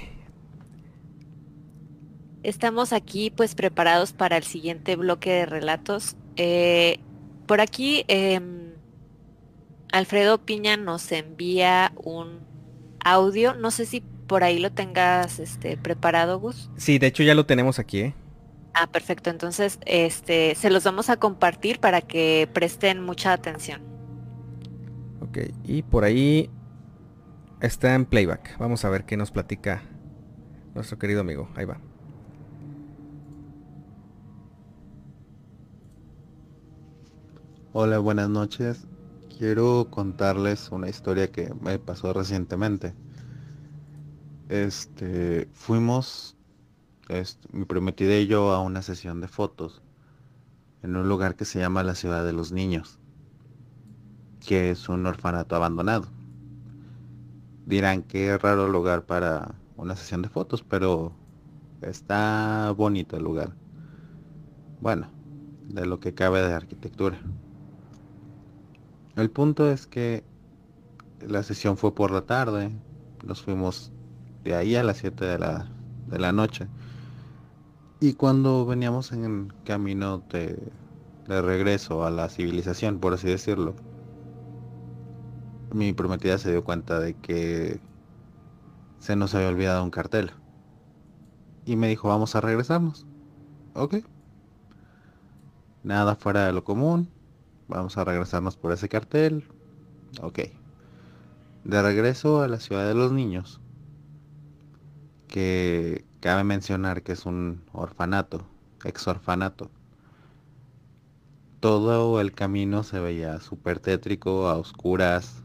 Estamos aquí pues preparados para el siguiente bloque de relatos. Eh, por aquí em, Alfredo Piña nos envía un audio. No sé si por ahí lo tengas este, preparado, Gus. Sí, de hecho ya lo tenemos aquí, ¿eh? Ah, perfecto. Entonces, este, se los vamos a compartir para que presten mucha atención. Ok, y por ahí Está en playback. Vamos a ver qué nos platica nuestro querido amigo. Ahí va. Hola, buenas noches. Quiero contarles una historia que me pasó recientemente. Este, fuimos, este, mi prometida y yo, a una sesión de fotos en un lugar que se llama la Ciudad de los Niños, que es un orfanato abandonado dirán que raro lugar para una sesión de fotos, pero está bonito el lugar. Bueno, de lo que cabe de arquitectura. El punto es que la sesión fue por la tarde, nos fuimos de ahí a las 7 de la, de la noche. Y cuando veníamos en camino de, de regreso a la civilización, por así decirlo, mi prometida se dio cuenta de que se nos había olvidado un cartel. Y me dijo, vamos a regresarnos. Ok. Nada fuera de lo común. Vamos a regresarnos por ese cartel. Ok. De regreso a la ciudad de los niños. Que cabe mencionar que es un orfanato. Ex orfanato. Todo el camino se veía súper tétrico, a oscuras,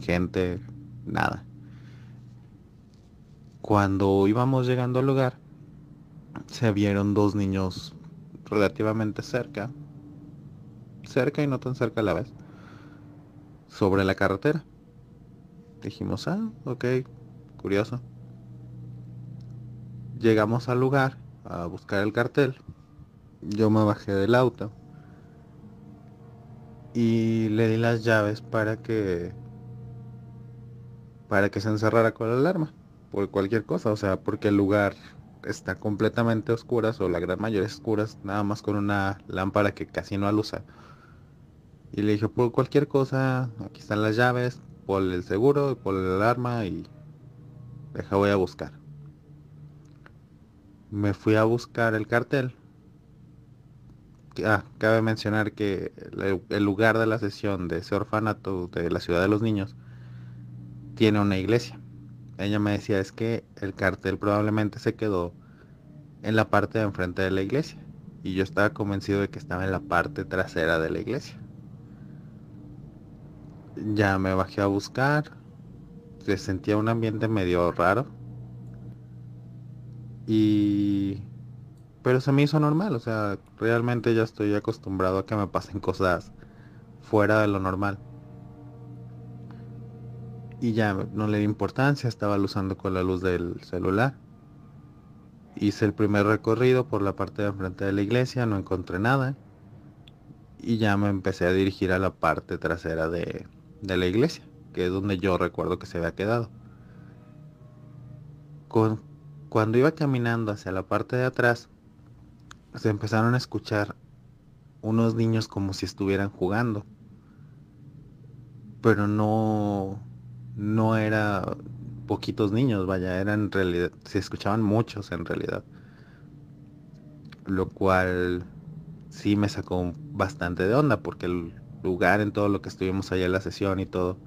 gente, nada. Cuando íbamos llegando al lugar, se vieron dos niños relativamente cerca, cerca y no tan cerca a la vez, sobre la carretera. Dijimos, ah, ok, curioso. Llegamos al lugar a buscar el cartel. Yo me bajé del auto y le di las llaves para que para que se encerrara con la alarma por cualquier cosa, o sea, porque el lugar está completamente oscuras o la gran mayoría es oscuras, nada más con una lámpara que casi no alusa. Y le dije, por cualquier cosa, aquí están las llaves, por el seguro, por la alarma y deja voy a buscar. Me fui a buscar el cartel. Ah, cabe mencionar que el lugar de la sesión de ese orfanato de la ciudad de los niños tiene una iglesia. Ella me decía es que el cartel probablemente se quedó en la parte de enfrente de la iglesia. Y yo estaba convencido de que estaba en la parte trasera de la iglesia. Ya me bajé a buscar. Se sentía un ambiente medio raro. Y... Pero se me hizo normal. O sea, realmente ya estoy acostumbrado a que me pasen cosas fuera de lo normal y ya no le di importancia, estaba usando con la luz del celular. Hice el primer recorrido por la parte de enfrente de la iglesia, no encontré nada. Y ya me empecé a dirigir a la parte trasera de, de la iglesia, que es donde yo recuerdo que se había quedado. Con, cuando iba caminando hacia la parte de atrás, se empezaron a escuchar unos niños como si estuvieran jugando. Pero no, no era poquitos niños, vaya, eran en realidad, se escuchaban muchos en realidad. Lo cual sí me sacó bastante de onda porque el lugar en todo lo que estuvimos allá en la sesión y todo,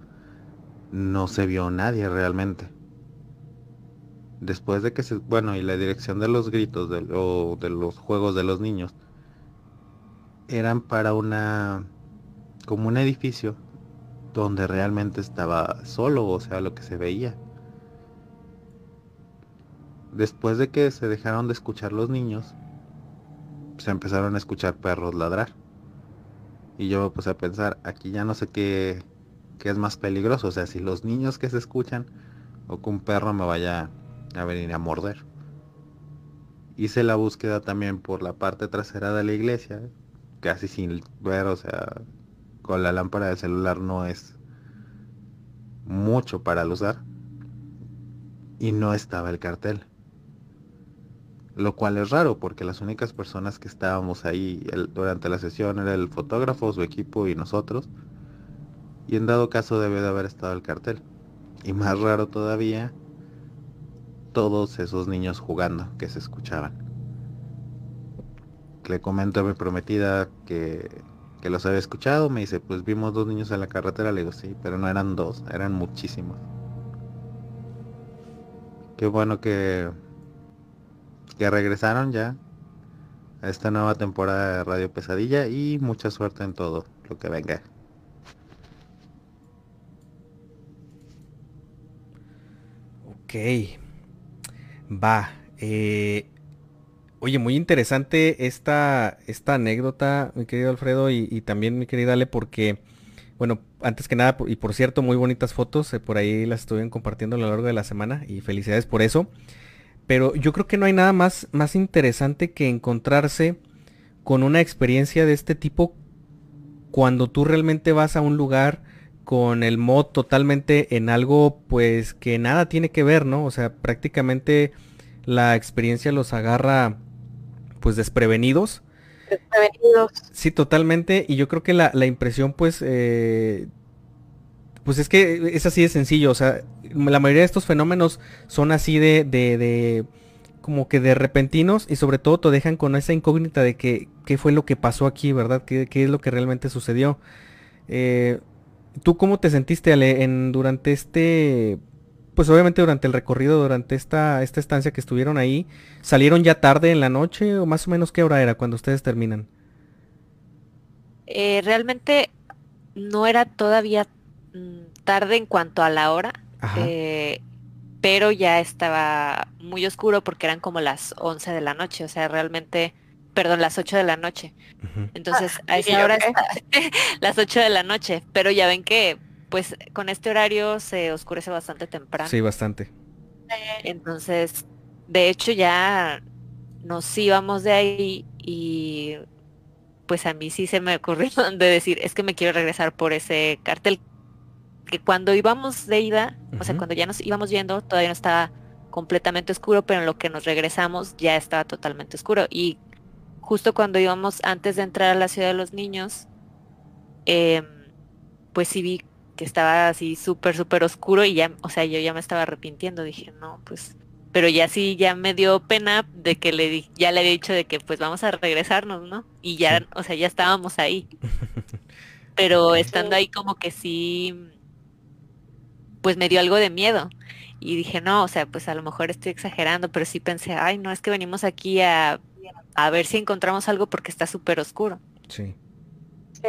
no se vio nadie realmente. Después de que se, bueno, y la dirección de los gritos o de los juegos de los niños, eran para una, como un edificio donde realmente estaba solo, o sea, lo que se veía. después de que se dejaron de escuchar los niños, se empezaron a escuchar perros ladrar. Y yo me puse a pensar, aquí ya no sé qué, qué es más peligroso, o sea, si los niños que se escuchan o que un perro me vaya a venir a morder. Hice la búsqueda también por la parte trasera de la iglesia, casi sin ver, o sea, con la lámpara del celular no es mucho para usar. Y no estaba el cartel. Lo cual es raro porque las únicas personas que estábamos ahí durante la sesión era el fotógrafo, su equipo y nosotros. Y en dado caso debe de haber estado el cartel. Y más raro todavía, todos esos niños jugando que se escuchaban. Le comento a mi prometida que, que los había escuchado, me dice, pues vimos dos niños en la carretera, le digo, sí, pero no eran dos, eran muchísimos. Qué bueno que, que regresaron ya a esta nueva temporada de Radio Pesadilla y mucha suerte en todo lo que venga. Ok. Va. Eh, oye, muy interesante esta, esta anécdota, mi querido Alfredo, y, también mi querida Ale, porque, bueno, antes que nada, y por cierto, muy bonitas fotos, eh, por ahí las estuvieron compartiendo a lo largo de la semana, y felicidades por eso. Pero yo creo que no hay nada más, más interesante que encontrarse con una experiencia de este tipo cuando tú realmente vas a un lugar con el mod totalmente en algo pues que nada tiene que ver, ¿no? O sea, prácticamente la experiencia los agarra pues desprevenidos. Desprevenidos. Sí, totalmente. Y yo creo que la, impresión pues... Eh, pues es que es así de sencillo. O sea, la mayoría de estos fenómenos son así de, de, de como que de repentinos y sobre todo te dejan con esa incógnita de que qué fue lo que pasó aquí, ¿verdad? ¿Qué, qué es lo que realmente sucedió? Eh, ¿Tú cómo te sentiste, Ale, en, durante este, pues obviamente durante el recorrido, durante esta, esta estancia que estuvieron ahí? ¿Salieron ya tarde en la noche o más o menos qué hora era cuando ustedes terminan? Eh, realmente no era todavía mm, tarde en cuanto a la hora, eh, pero ya estaba muy oscuro porque eran como las 11 de la noche, o sea, realmente perdón, las 8 de la noche. Entonces, ah, a esa hora las 8 de la noche, pero ya ven que pues con este horario se oscurece bastante temprano. Sí, bastante. Entonces, de hecho ya nos íbamos de ahí y pues a mí sí se me ocurrió de decir, es que me quiero regresar por ese cartel. Que cuando íbamos de ida, o sea, cuando ya nos íbamos yendo, todavía no estaba completamente oscuro, pero en lo que nos regresamos ya estaba totalmente oscuro. Y justo cuando íbamos antes de entrar a la ciudad de los niños, em, pues sí vi que estaba así súper, súper oscuro y ya, o sea, yo ya me estaba arrepintiendo, dije, no, pues, pero ya sí, ya me dio pena de que le di, ya le había dicho de que pues vamos a regresarnos, ¿no? Y ya, o sea, ya estábamos ahí. pero estando ahí como que sí, pues me dio algo de miedo. Y dije, no, o sea, pues a lo mejor estoy exagerando, pero sí pensé, ay, no, es que venimos aquí a a ver si encontramos algo porque está súper oscuro. Sí.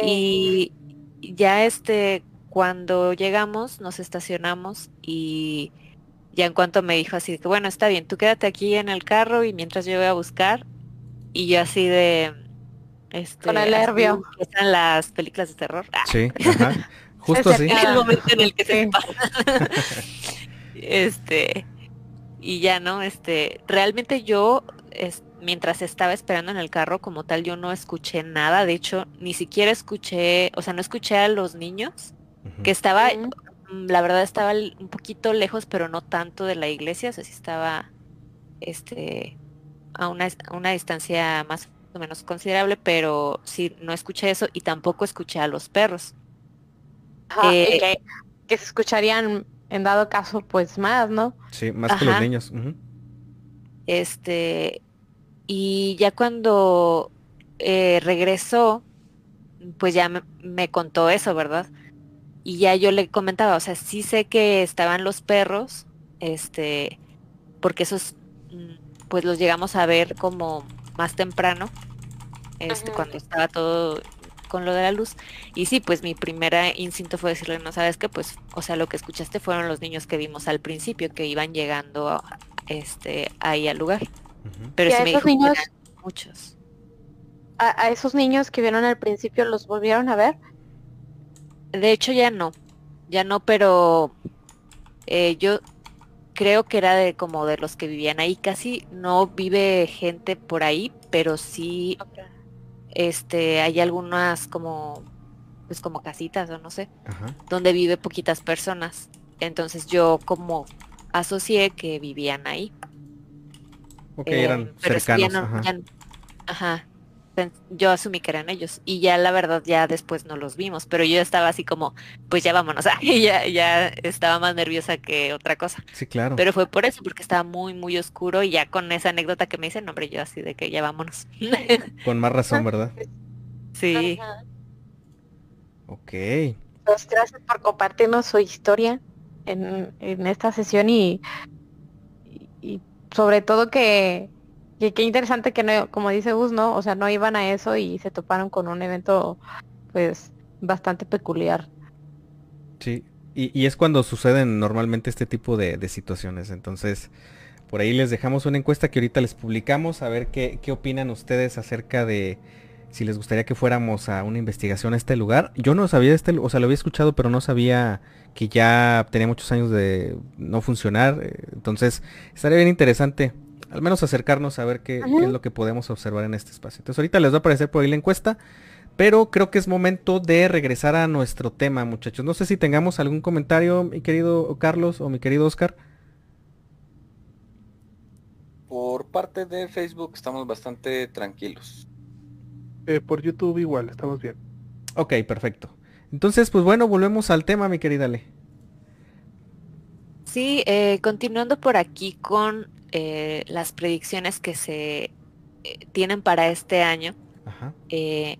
Y ya este, cuando llegamos, nos estacionamos y ya en cuanto me dijo así que bueno, está bien, tú quédate aquí en el carro y mientras yo voy a buscar. Y yo así de este, con el nervio. Están las películas de terror. Sí, ajá. Justo así. el momento en el que se pasa. este y ya no, este, realmente yo mientras estaba esperando en el carro como tal, yo no escuché nada. De hecho, ni siquiera escuché, o sea, no escuché a los niños, que estaba, mm, la verdad estaba un poquito lejos, pero no tanto de la iglesia, o sea, sí estaba, este, a una, una distancia más o menos considerable, pero sí, no escuché eso y tampoco escuché a los perros. Eh, que, se escucharían en dado caso, pues más, ¿no? Sí, más que los niños. Este, y ya cuando eh, regresó, pues ya me, contó eso, ¿verdad? Y ya yo le comentaba, o sea, sí sé que estaban los perros, este, porque esos, mm, pues los llegamos a ver como más temprano, este, cuando estaba todo con lo de la luz. Y sí, pues mi primera instinto fue decirle, no sabes qué, pues, o sea, lo que escuchaste fueron los niños que vimos al principio, que iban llegando este, ahí al lugar. Pero ¿Y a sí me esos dijo que niños? eran muchos. A, a esos niños que vieron al principio los volvieron a ver. De hecho ya no, ya no, pero eh, yo creo que era de como de los que vivían ahí. Casi no vive gente por ahí, pero sí este hay algunas como pues como casitas o no sé, Ajá. donde vive poquitas personas. Entonces yo como asocié que vivían ahí. Ok, Eh, eran ya cercanos. no- ajá. ya- ajá. Yo asumí que eran ellos y ya la verdad ya después no los vimos, pero yo estaba así como, pues ya vámonos, y ya, ya estaba más nerviosa que otra cosa. Sí, claro. Pero fue por eso, porque estaba muy, muy oscuro y ya con esa anécdota que me dicen, hombre, yo así de que ya vámonos. Con más razón, ¿verdad? sí, Ajá. Ok. Pues gracias por compartirnos su historia en, en esta sesión y, y, y sobre todo que, que qué interesante que no, como dice Gus, ¿no? O sea, no iban a eso y se toparon con un evento pues bastante peculiar. Sí. Y, y es cuando suceden normalmente este tipo de, situaciones. Entonces, por ahí les dejamos una encuesta que ahorita les publicamos a ver qué, qué opinan ustedes acerca de si les gustaría que fuéramos a una investigación a este lugar. Yo no sabía este, o sea, lo había escuchado, pero no sabía que ya tenía muchos años de no funcionar. Entonces, estaría bien interesante al menos acercarnos a ver qué, es lo que podemos observar en este espacio. Entonces, ahorita les va a aparecer por ahí la encuesta. Pero creo que es momento de regresar a nuestro tema, muchachos. No sé si tengamos algún comentario, mi querido Carlos o mi querido Oscar. Por parte de Facebook estamos bastante tranquilos. Eh, por YouTube igual, estamos bien. Ok, perfecto. Entonces, pues bueno, volvemos al tema, mi querida Ale. sí, eh, continuando por aquí con eh, las predicciones que se eh, tienen para este año. Ajá. eh,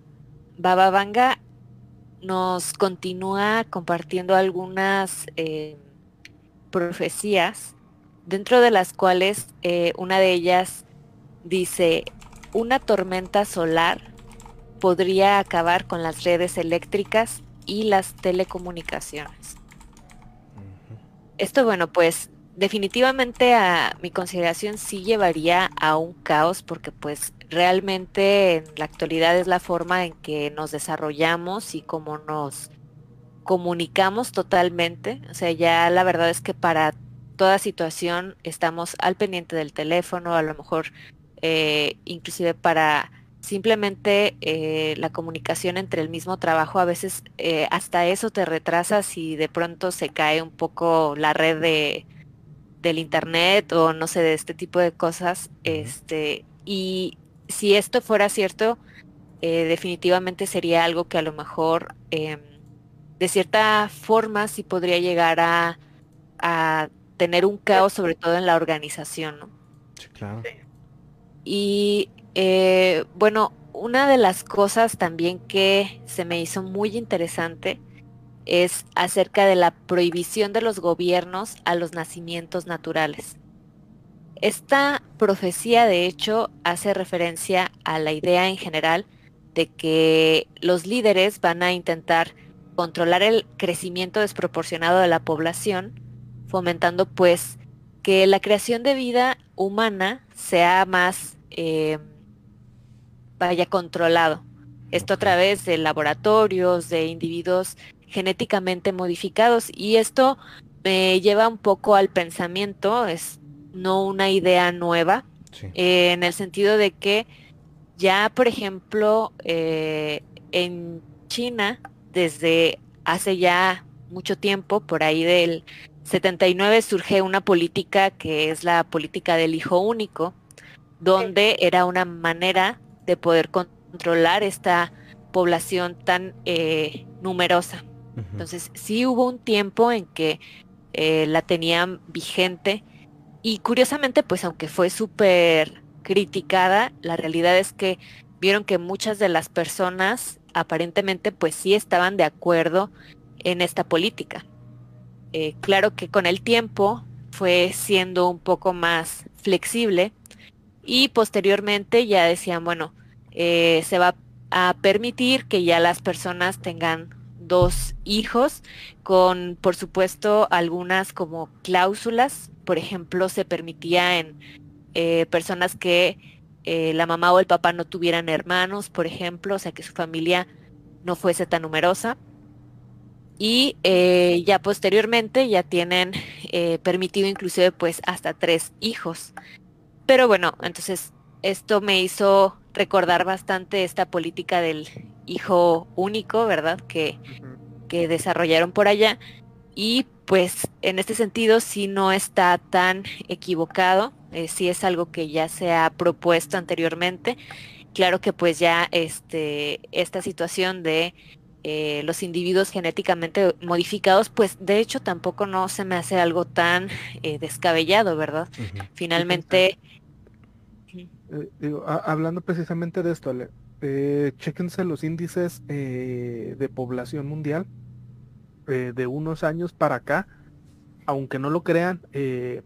Baba Vanga nos continúa compartiendo algunas profecías, dentro de las cuales una de ellas dice, una tormenta solar podría acabar con las redes eléctricas y las telecomunicaciones. Esto, bueno, pues definitivamente a mi consideración sí llevaría a un caos porque pues realmente en la actualidad es la forma en que nos desarrollamos y cómo nos comunicamos totalmente. O sea, ya la verdad es que para toda situación estamos al pendiente del teléfono, a lo mejor eh, inclusive para simplemente eh, la comunicación entre el mismo trabajo, a veces eh, hasta eso te retrasas y de pronto se cae un poco la red de, del internet o no sé, de este tipo de cosas. Este, y si esto fuera cierto, eh, definitivamente sería algo que a lo mejor em, de cierta forma sí podría llegar a, a tener un caos, sobre todo en la organización, ¿no? Sí, claro. Y eh, bueno, una de las cosas también que se me hizo muy interesante es acerca de la prohibición de los gobiernos a los nacimientos naturales. Esta profecía, de hecho, hace referencia a la idea en general de que los líderes van a intentar controlar el crecimiento desproporcionado de la población, fomentando pues que la creación de vida humana sea más, eh, vaya, controlado. Esto a través de laboratorios, de individuos genéticamente modificados. Y esto me lleva un poco al pensamiento, es no una idea nueva, Sí. eh, en el sentido de que ya, por ejemplo, eh, en China, desde hace ya mucho tiempo, por ahí del 79, surge una política que es la política del hijo único, donde era una manera de poder controlar esta población tan eh, numerosa. Entonces sí hubo un tiempo en que eh, la tenían vigente y curiosamente pues aunque fue súper criticada, la realidad es que vieron que muchas de las personas aparentemente pues sí estaban de acuerdo en esta política. Eh, claro que con el tiempo fue siendo un poco más flexible y posteriormente ya decían, bueno, eh, se va a permitir que ya las personas tengan dos hijos con, por supuesto, algunas como cláusulas por ejemplo, se permitía en eh, personas que eh, la mamá o el papá no tuvieran hermanos, por ejemplo, o sea, que su familia no fuese tan numerosa. Y eh, ya posteriormente ya tienen permitido inclusive pues hasta tres hijos. Pero bueno, entonces esto me hizo recordar bastante esta política del hijo único, ¿verdad? Que, que desarrollaron por allá. Y pues en este sentido sí no está tan equivocado, eh, sí es algo que ya se ha propuesto anteriormente. Claro que pues ya este, esta situación de eh, los individuos genéticamente modificados, pues de hecho tampoco no se me hace algo tan eh, descabellado, ¿verdad? Finalmente... hablando precisamente de esto, Ale, chéquense los índices de población mundial eh, de unos años para acá, aunque no lo crean, eh,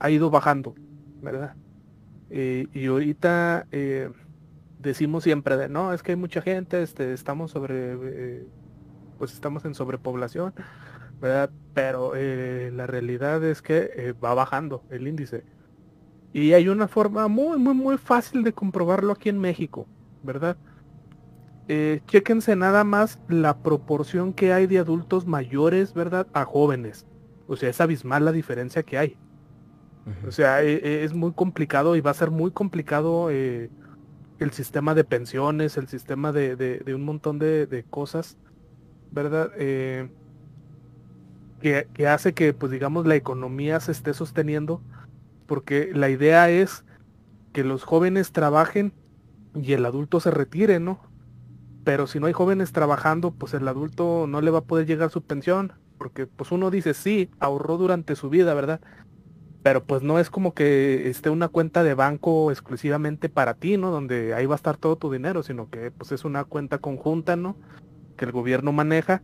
ha ido bajando, ¿verdad? Eh, y ahorita decimos siempre de, no, es que hay mucha gente, este, estamos sobre, pues estamos en sobrepoblación, ¿verdad? Pero la realidad es que va bajando el índice. Y hay una forma muy, muy, muy fácil de comprobarlo aquí en México, ¿verdad? eh, chéquense nada más la proporción que hay de adultos mayores, ¿verdad? A jóvenes. O sea, es abismal la diferencia que hay. O sea, e, e, es muy complicado y va a ser muy complicado eh, el sistema de pensiones, el sistema de, un montón de, cosas, ¿verdad? Eh, que, que, hace que, pues digamos, la economía se esté sosteniendo, porque la idea es que los jóvenes trabajen y el adulto se retire, ¿no? Pero si no hay jóvenes trabajando, pues el adulto no le va a poder llegar su pensión, porque pues uno dice, sí, ahorró durante su vida, ¿verdad? Pero pues no es como que esté una cuenta de banco exclusivamente para ti, ¿no? Donde ahí va a estar todo tu dinero, sino que pues es una cuenta conjunta, ¿no? Que el gobierno maneja,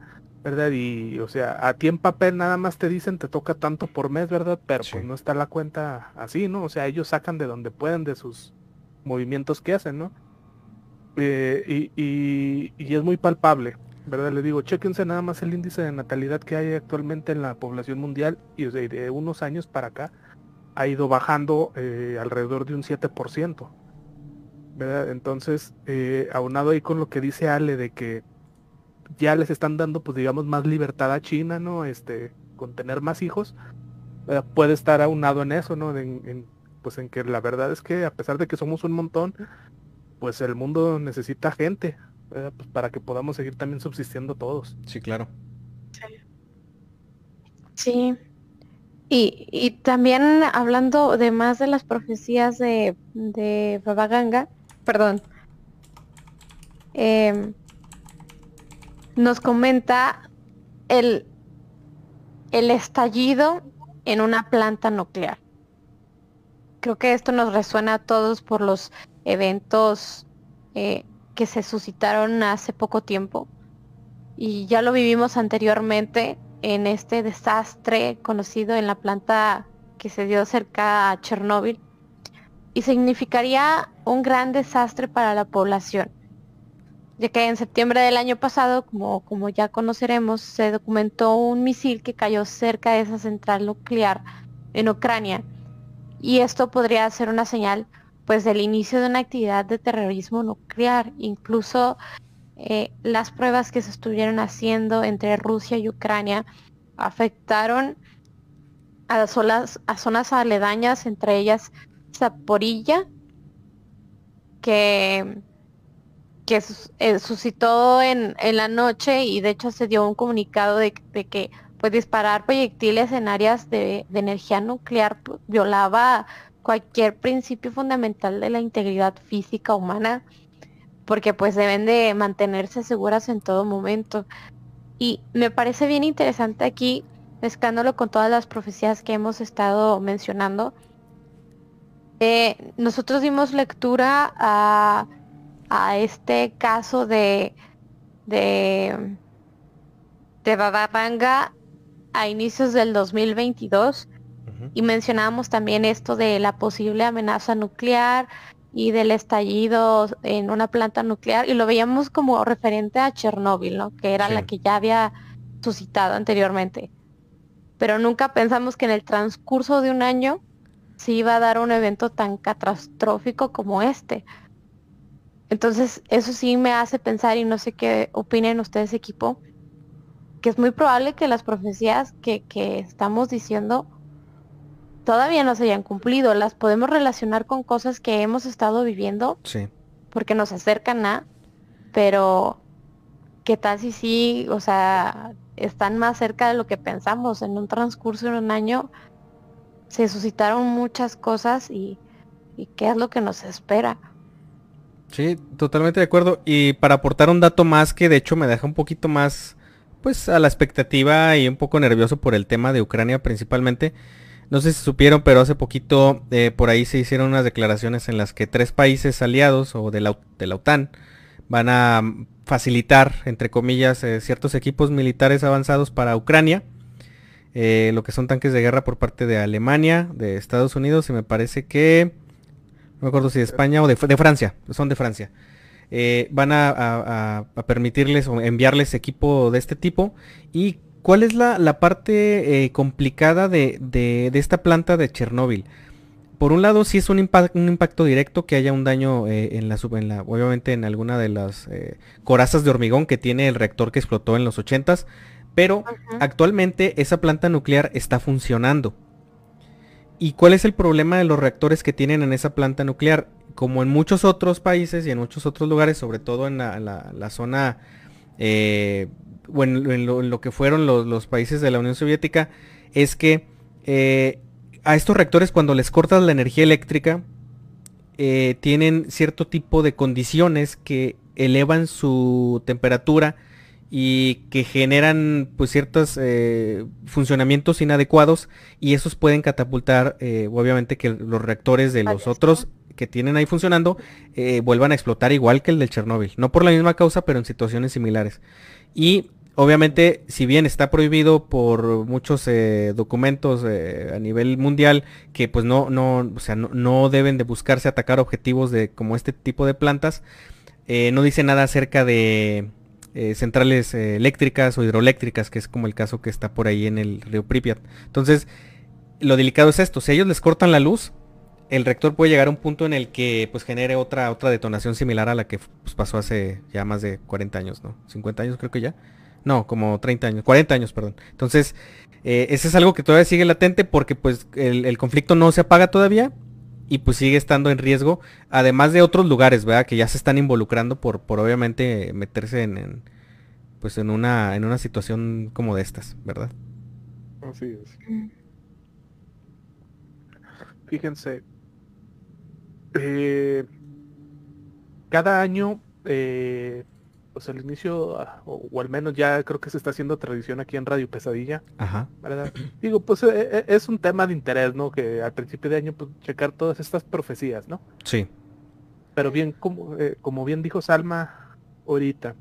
¿verdad? Y, o sea, a ti en papel nada más te dicen te toca tanto por mes, ¿verdad? Pero pues no está la cuenta así, ¿no? O sea, ellos sacan de donde pueden de sus movimientos que hacen, ¿no? Eh, y, es muy palpable, ¿verdad? Le digo, chéquense nada más el índice de natalidad que hay actualmente en la población mundial y de unos años para acá ha ido bajando eh, alrededor de un 7%, ¿verdad? Entonces, eh, aunado ahí con lo que dice Ale de que ya les están dando, pues digamos, más libertad a China, ¿no? Este, con tener más hijos, puede estar aunado en eso, ¿no? pues en que la verdad es que a pesar de que somos un montón, pues el mundo necesita gente pues para que podamos seguir también subsistiendo todos. Sí, claro. Sí. Y, y también hablando de más de las profecías de, de Babaganga, perdón, em, nos comenta el, el estallido en una planta nuclear. Creo que esto nos resuena a todos por los eventos eh, que se suscitaron hace poco tiempo. Y ya lo vivimos anteriormente en este desastre conocido en la planta que se dio cerca a Chernóbil. Y significaría un gran desastre para la población ya que en septiembre del año pasado, como, como ya conoceremos, se documentó un misil que cayó cerca de esa central nuclear en Ucrania y esto podría ser una señal pues del inicio de una actividad de terrorismo nuclear. Incluso eh, las pruebas que se estuvieron haciendo entre Rusia y Ucrania afectaron a, zonas, a zonas aledañas, entre ellas Zaporilla, que, que eh, suscitó en, la noche y de hecho se dio un comunicado de, que pues, disparar proyectiles en áreas de, de energía nuclear violaba cualquier principio fundamental de la integridad física humana, porque pues deben de mantenerse seguras en todo momento. Y me parece bien interesante aquí, mezclándolo con todas las profecías que hemos estado mencionando. Eh, nosotros dimos lectura a, a este caso de, de, de Bababanga a inicios del 2022 y mencionábamos también esto de la posible amenaza nuclear y del estallido en una planta nuclear y lo veíamos como referente a Chernóbil, ¿no? Que era la que ya había suscitado anteriormente. pero nunca pensamos que en el transcurso de un año se iba a dar un evento tan catastrófico como este. Entonces, eso sí me hace pensar y no sé qué opinen ustedes equipo, que es muy probable que las profecías que, que estamos diciendo todavía no se hayan cumplido. Las podemos relacionar con cosas que hemos estado viviendo. Sí. Porque nos acercan a, pero ¿qué tal si sí, o sea, están más cerca de lo que pensamos? En un transcurso de un año se suscitaron muchas cosas y, y qué es lo que nos espera. Sí, totalmente de acuerdo. Y para aportar un dato más que de hecho me deja un poquito más, pues a la expectativa y un poco nervioso por el tema de Ucrania principalmente. No sé si supieron, pero hace poquito eh, por ahí se hicieron unas declaraciones en las que tres países aliados o de la, de la OTAN van a facilitar, entre comillas, eh, ciertos equipos militares avanzados para Ucrania. Eh, lo que son tanques de guerra por parte de Alemania, de Estados Unidos y me parece que, no me acuerdo si de España o de, de Francia, son de Francia. van a, a, a, permitirles o enviarles equipo de este tipo y ¿Cuál es la, parte eh, complicada de, esta planta de Chernóbil? Por un lado, sí es un, un impacto directo que haya un daño eh, en, la, en la, obviamente en alguna de las eh, corazas de hormigón que tiene el reactor que explotó en los 80s, pero actualmente esa planta nuclear está funcionando. ¿Y cuál es el problema de los reactores que tienen en esa planta nuclear? Como en muchos otros países y en muchos otros lugares, sobre todo en la, zona o en, lo, que fueron los, países de la Unión Soviética, es que eh, a estos reactores cuando les cortas la energía eléctrica, eh, tienen cierto tipo de condiciones que elevan su temperatura y que generan pues ciertos eh, funcionamientos inadecuados y esos pueden catapultar obviamente que los reactores de los otros que tienen ahí funcionando vuelvan a explotar igual que el del Chernóbil. No por la misma causa, pero en situaciones similares. Y Obviamente, si bien está prohibido por muchos eh, documentos eh, a nivel mundial que pues no, no, o sea, no, deben de buscarse atacar objetivos de como este tipo de plantas, eh, no dice nada acerca de centrales eléctricas o hidroeléctricas, que es como el caso que está por ahí en el río Pripyat. Entonces, lo delicado es esto, si ellos les cortan la luz, el reactor puede llegar a un punto en el que pues genere otra, otra detonación similar a la que pues, pasó hace ya más de 40 años, ¿no? 50 años creo que ya. No, como 30 años, 40 años, perdón. Entonces, eh, ese es algo que todavía sigue latente porque pues el, conflicto no se apaga todavía y pues sigue estando en riesgo, además de otros lugares, ¿verdad? Que ya se están involucrando por, por obviamente meterse en, pues en una, en una situación como de estas, ¿verdad? Así es. Fíjense, eh, cada año eh, pues el inicio, ah, o, al menos ya creo que se está haciendo tradición aquí en Radio Pesadilla. Ajá. ¿verdad? Digo, pues e, e, es un tema de interés, ¿no? Que al principio de año, pues checar todas estas profecías, ¿no? Sí. Pero bien, como, eh, como bien dijo Salma ahorita,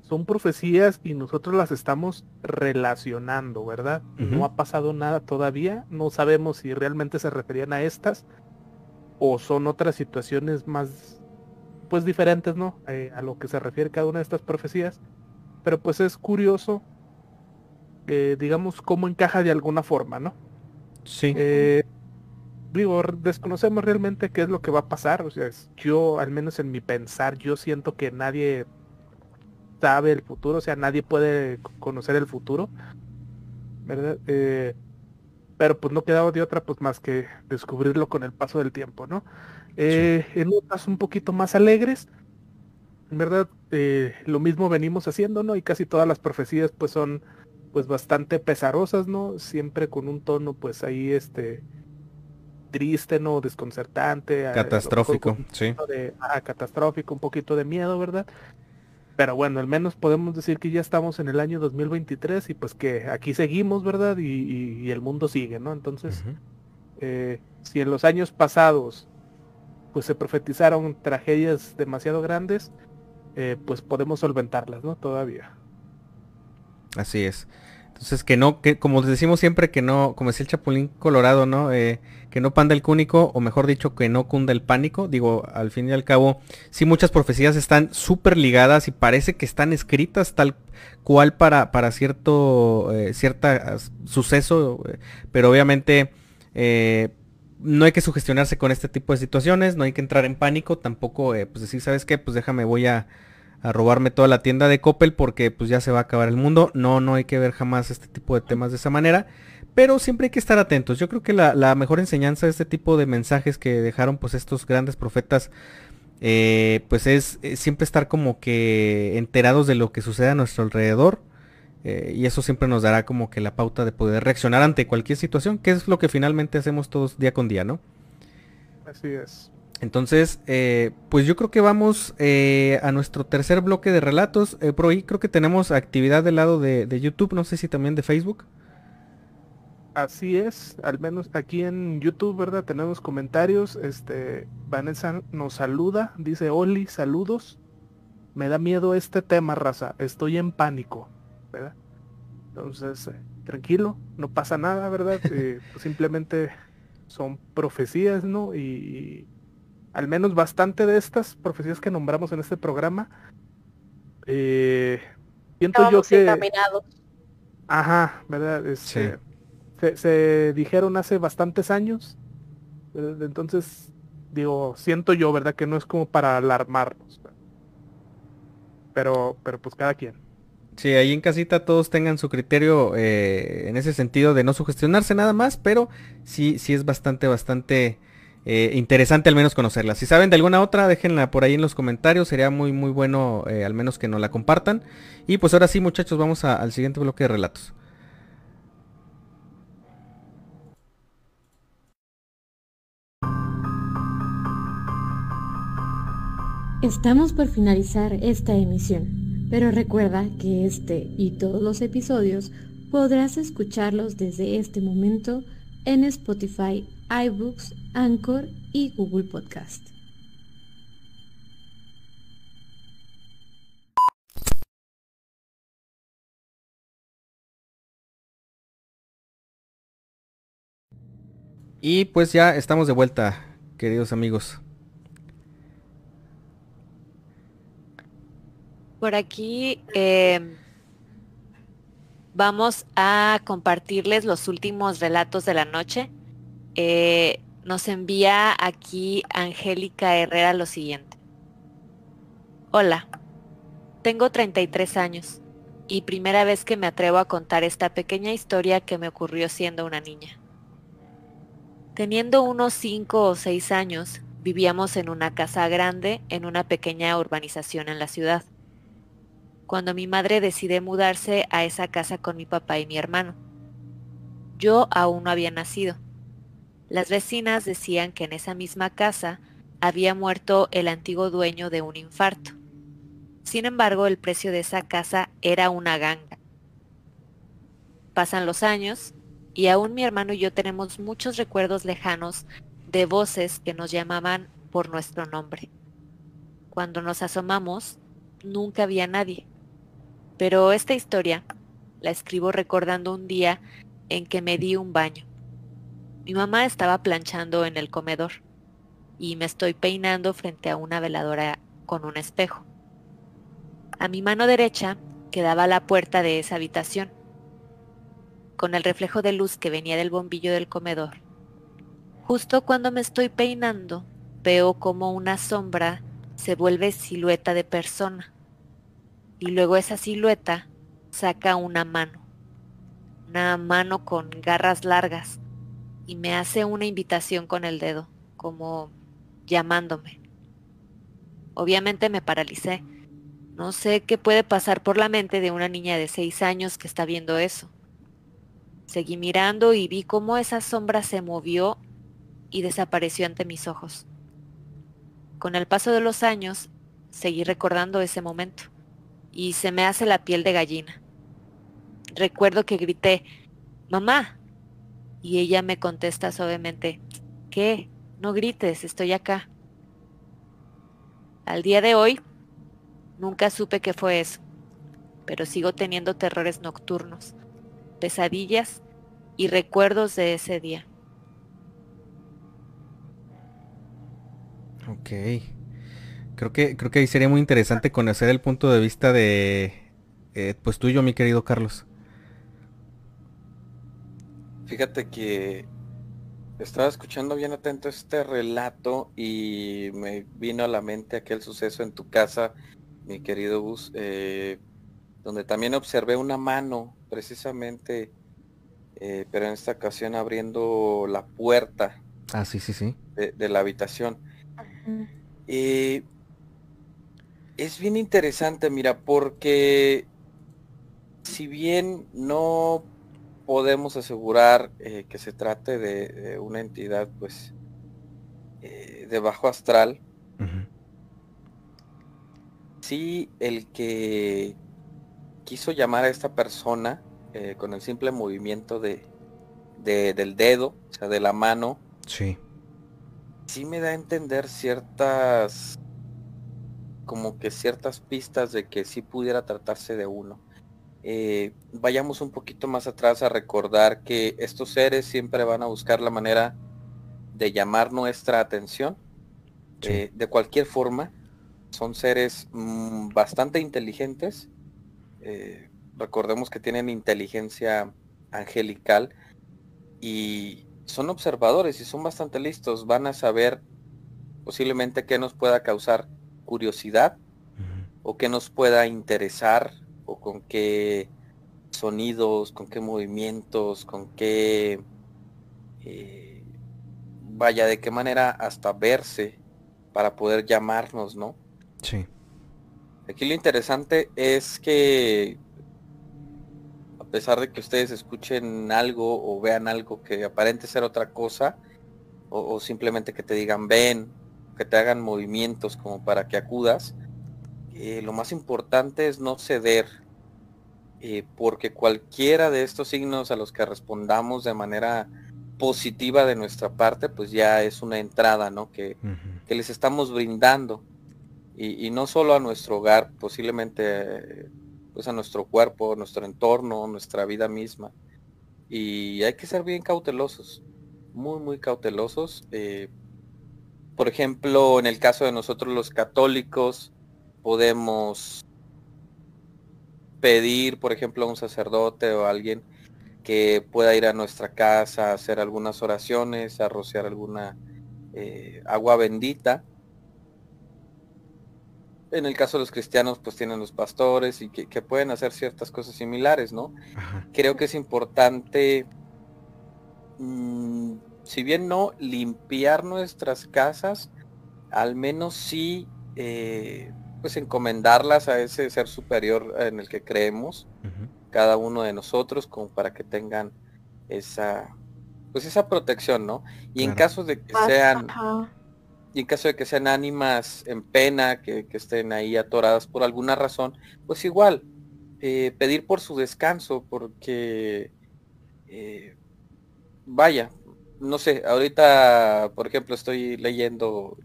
son profecías y nosotros las estamos relacionando, ¿verdad? No ha pasado nada todavía, no sabemos si realmente se referían a estas o son otras situaciones más pues diferentes, ¿no? Eh, a lo que se refiere cada una de estas profecías. Pero pues es curioso, eh, digamos, cómo encaja de alguna forma, ¿no? Sí. Eh, digo, desconocemos realmente qué es lo que va a pasar. O sea, yo, al menos en mi pensar, yo siento que nadie sabe el futuro, o sea, nadie puede conocer el futuro, ¿verdad? pero pues no quedaba de otra pues más que descubrirlo con el paso del tiempo, ¿no? Eh, en notas un poquito más alegres, en verdad, eh, lo mismo venimos haciendo, ¿no? Y casi todas las profecías pues son pues bastante pesarosas, ¿no? Siempre con un tono pues ahí este triste, ¿no? Desconcertante. Catastrófico, sí. ah, catastrófico, un poquito de miedo, ¿verdad? Pero bueno, al menos podemos decir que ya estamos en el año 2023 y pues que aquí seguimos, ¿verdad? Y, el mundo sigue, ¿no? Entonces, eh, si en los años pasados pues se profetizaron tragedias demasiado grandes, eh, pues podemos solventarlas, ¿no? Todavía. Así es. Entonces que no, que como decimos siempre que no, como decía el Chapulín Colorado, ¿no? Eh, que no panda el cúnico, o mejor dicho, que no cunda el pánico. Digo, al fin y al cabo, sí muchas profecías están súper ligadas y parece que están escritas tal cual para, para cierto eh, suceso, pero obviamente no hay que sugestionarse con este tipo de situaciones, no hay que entrar en pánico, tampoco pues decir, ¿sabes qué? Pues déjame, voy a, a robarme toda la tienda de Coppel porque pues ya se va a acabar el mundo. No, no hay que ver jamás este tipo de temas de esa manera. Pero siempre hay que estar atentos. Yo creo que la, mejor enseñanza de este tipo de mensajes que dejaron pues estos grandes profetas, eh, pues es, siempre estar como que enterados de lo que sucede a nuestro alrededor. Eh, y eso siempre nos dará como que la pauta de poder reaccionar ante cualquier situación, que es lo que finalmente hacemos todos día con día, ¿no? Así es. Entonces, eh, pues yo creo que vamos a nuestro tercer bloque de relatos. por ahí creo que tenemos actividad del lado de, de YouTube, no sé si también de Facebook. Así es, al menos aquí en YouTube, ¿verdad? Tenemos comentarios. Este, Vanessa nos saluda, dice Oli, saludos. Me da miedo este tema, raza. Estoy en pánico, ¿verdad? Entonces, eh, tranquilo, no pasa nada, ¿verdad? Eh, pues simplemente son profecías, ¿no? Y, al menos bastante de estas profecías que nombramos en este programa, eh, siento yo que... Ajá, ¿verdad? Este, se, dijeron hace bastantes años. Entonces, digo, siento yo, ¿verdad? Que no es como para alarmarnos. Pero, pero pues cada quien. Sí, ahí en casita todos tengan su criterio eh, en ese sentido de no sugestionarse nada más, pero sí, sí es bastante, bastante eh, interesante al menos conocerla. Si saben de alguna otra, déjenla por ahí en los comentarios, sería muy, muy bueno eh, al menos que nos la compartan. Y pues ahora sí muchachos, vamos al siguiente bloque de relatos. Estamos por finalizar esta emisión, pero recuerda que este y todos los episodios podrás escucharlos desde este momento en Spotify, iBooks, Anchor y Google Podcast. Y pues ya estamos de vuelta, queridos amigos. Por aquí em, vamos a compartirles los últimos relatos de la noche. Eh, nos envía aquí Angélica Herrera lo siguiente. Hola, tengo 33 años y primera vez que me atrevo a contar esta pequeña historia que me ocurrió siendo una niña. Teniendo unos 5 o 6 años, vivíamos en una casa grande en una pequeña urbanización en la ciudad cuando mi madre decide mudarse a esa casa con mi papá y mi hermano. Yo aún no había nacido. Las vecinas decían que en esa misma casa había muerto el antiguo dueño de un infarto. Sin embargo, el precio de esa casa era una ganga. Pasan los años y aún mi hermano y yo tenemos muchos recuerdos lejanos de voces que nos llamaban por nuestro nombre. Cuando nos asomamos, nunca había nadie. Pero esta historia la escribo recordando un día en que me di un baño. Mi mamá estaba planchando en el comedor y me estoy peinando frente a una veladora con un espejo. A mi mano derecha quedaba la puerta de esa habitación, con el reflejo de luz que venía del bombillo del comedor. Justo cuando me estoy peinando, veo como una sombra se vuelve silueta de persona y luego esa silueta saca una mano, una mano con garras largas y me hace una invitación con el dedo, como llamándome. Obviamente me paralicé. No sé qué puede pasar por la mente de una niña de seis años que está viendo eso. Seguí mirando y vi cómo esa sombra se movió y desapareció ante mis ojos. Con el paso de los años, seguí recordando ese momento y se me hace la piel de gallina. Recuerdo que grité, mamá, y ella me contesta suavemente, ¿qué? No grites, estoy acá. Al día de hoy, nunca supe qué fue eso, pero sigo teniendo terrores nocturnos. pesadillas y recuerdos de ese día. Ok. Creo que, creo que ahí sería muy interesante conocer el punto de vista de eh, pues tuyo, mi querido Carlos. Fíjate que estaba escuchando bien atento este relato y me vino a la mente aquel suceso en tu casa, mi querido Gus, eh, donde también observé una mano, precisamente, eh, pero en esta ocasión abriendo la puerta. Ah, sí, sí, sí. De, la habitación. Y es bien interesante, mira, porque si bien no podemos asegurar eh, que se trate de, una entidad pues eh, de bajo astral, sí el que quiso llamar a esta persona eh, con el simple movimiento de, del dedo, o sea, de la mano, sí. sí me da a entender ciertas como que ciertas pistas de que sí pudiera tratarse de uno. Eh, vayamos un poquito más atrás a recordar que estos seres siempre van a buscar la manera de llamar nuestra atención eh, de cualquier forma. Son seres mm, bastante inteligentes. Eh, recordemos que tienen inteligencia angelical y son observadores y son bastante listos. Van a saber posiblemente qué nos pueda causar curiosidad o qué nos pueda interesar o con qué sonidos, con qué movimientos, con qué, eh, vaya, de qué manera hasta verse para poder llamarnos, ¿no? Sí. Aquí lo interesante es que a pesar de que ustedes escuchen algo o vean algo que aparente ser otra cosa, o, o simplemente que te digan ven, que te hagan movimientos como para que acudas, eh, lo más importante es no ceder, eh, porque cualquiera de estos signos a los que respondamos de manera positiva de nuestra parte, pues ya es una entrada, ¿no? Que, les estamos brindando. Y, no solo a nuestro hogar, posiblemente pues a nuestro cuerpo, nuestro entorno, nuestra vida misma. Y hay que ser bien cautelosos, muy, muy cautelosos. Eh, por ejemplo, en el caso de nosotros los católicos, podemos pedir, por ejemplo, a un sacerdote o a alguien que pueda ir a nuestra casa a hacer algunas oraciones, a rociar alguna eh, agua bendita. En el caso de los cristianos, pues tienen los pastores y que, pueden hacer ciertas cosas similares, ¿no? Creo que es importante, mm, si bien no limpiar nuestras casas, al menos sí eh, pues encomendarlas a ese ser superior en el que creemos, cada uno de nosotros, como para que tengan esa, pues esa protección, ¿no? Y en caso de que sean, y en caso de que sean ánimas en pena, que, estén ahí atoradas por alguna razón, pues igual, eh, pedir por su descanso, porque, eh, vaya, no sé, ahorita, por ejemplo, estoy leyendo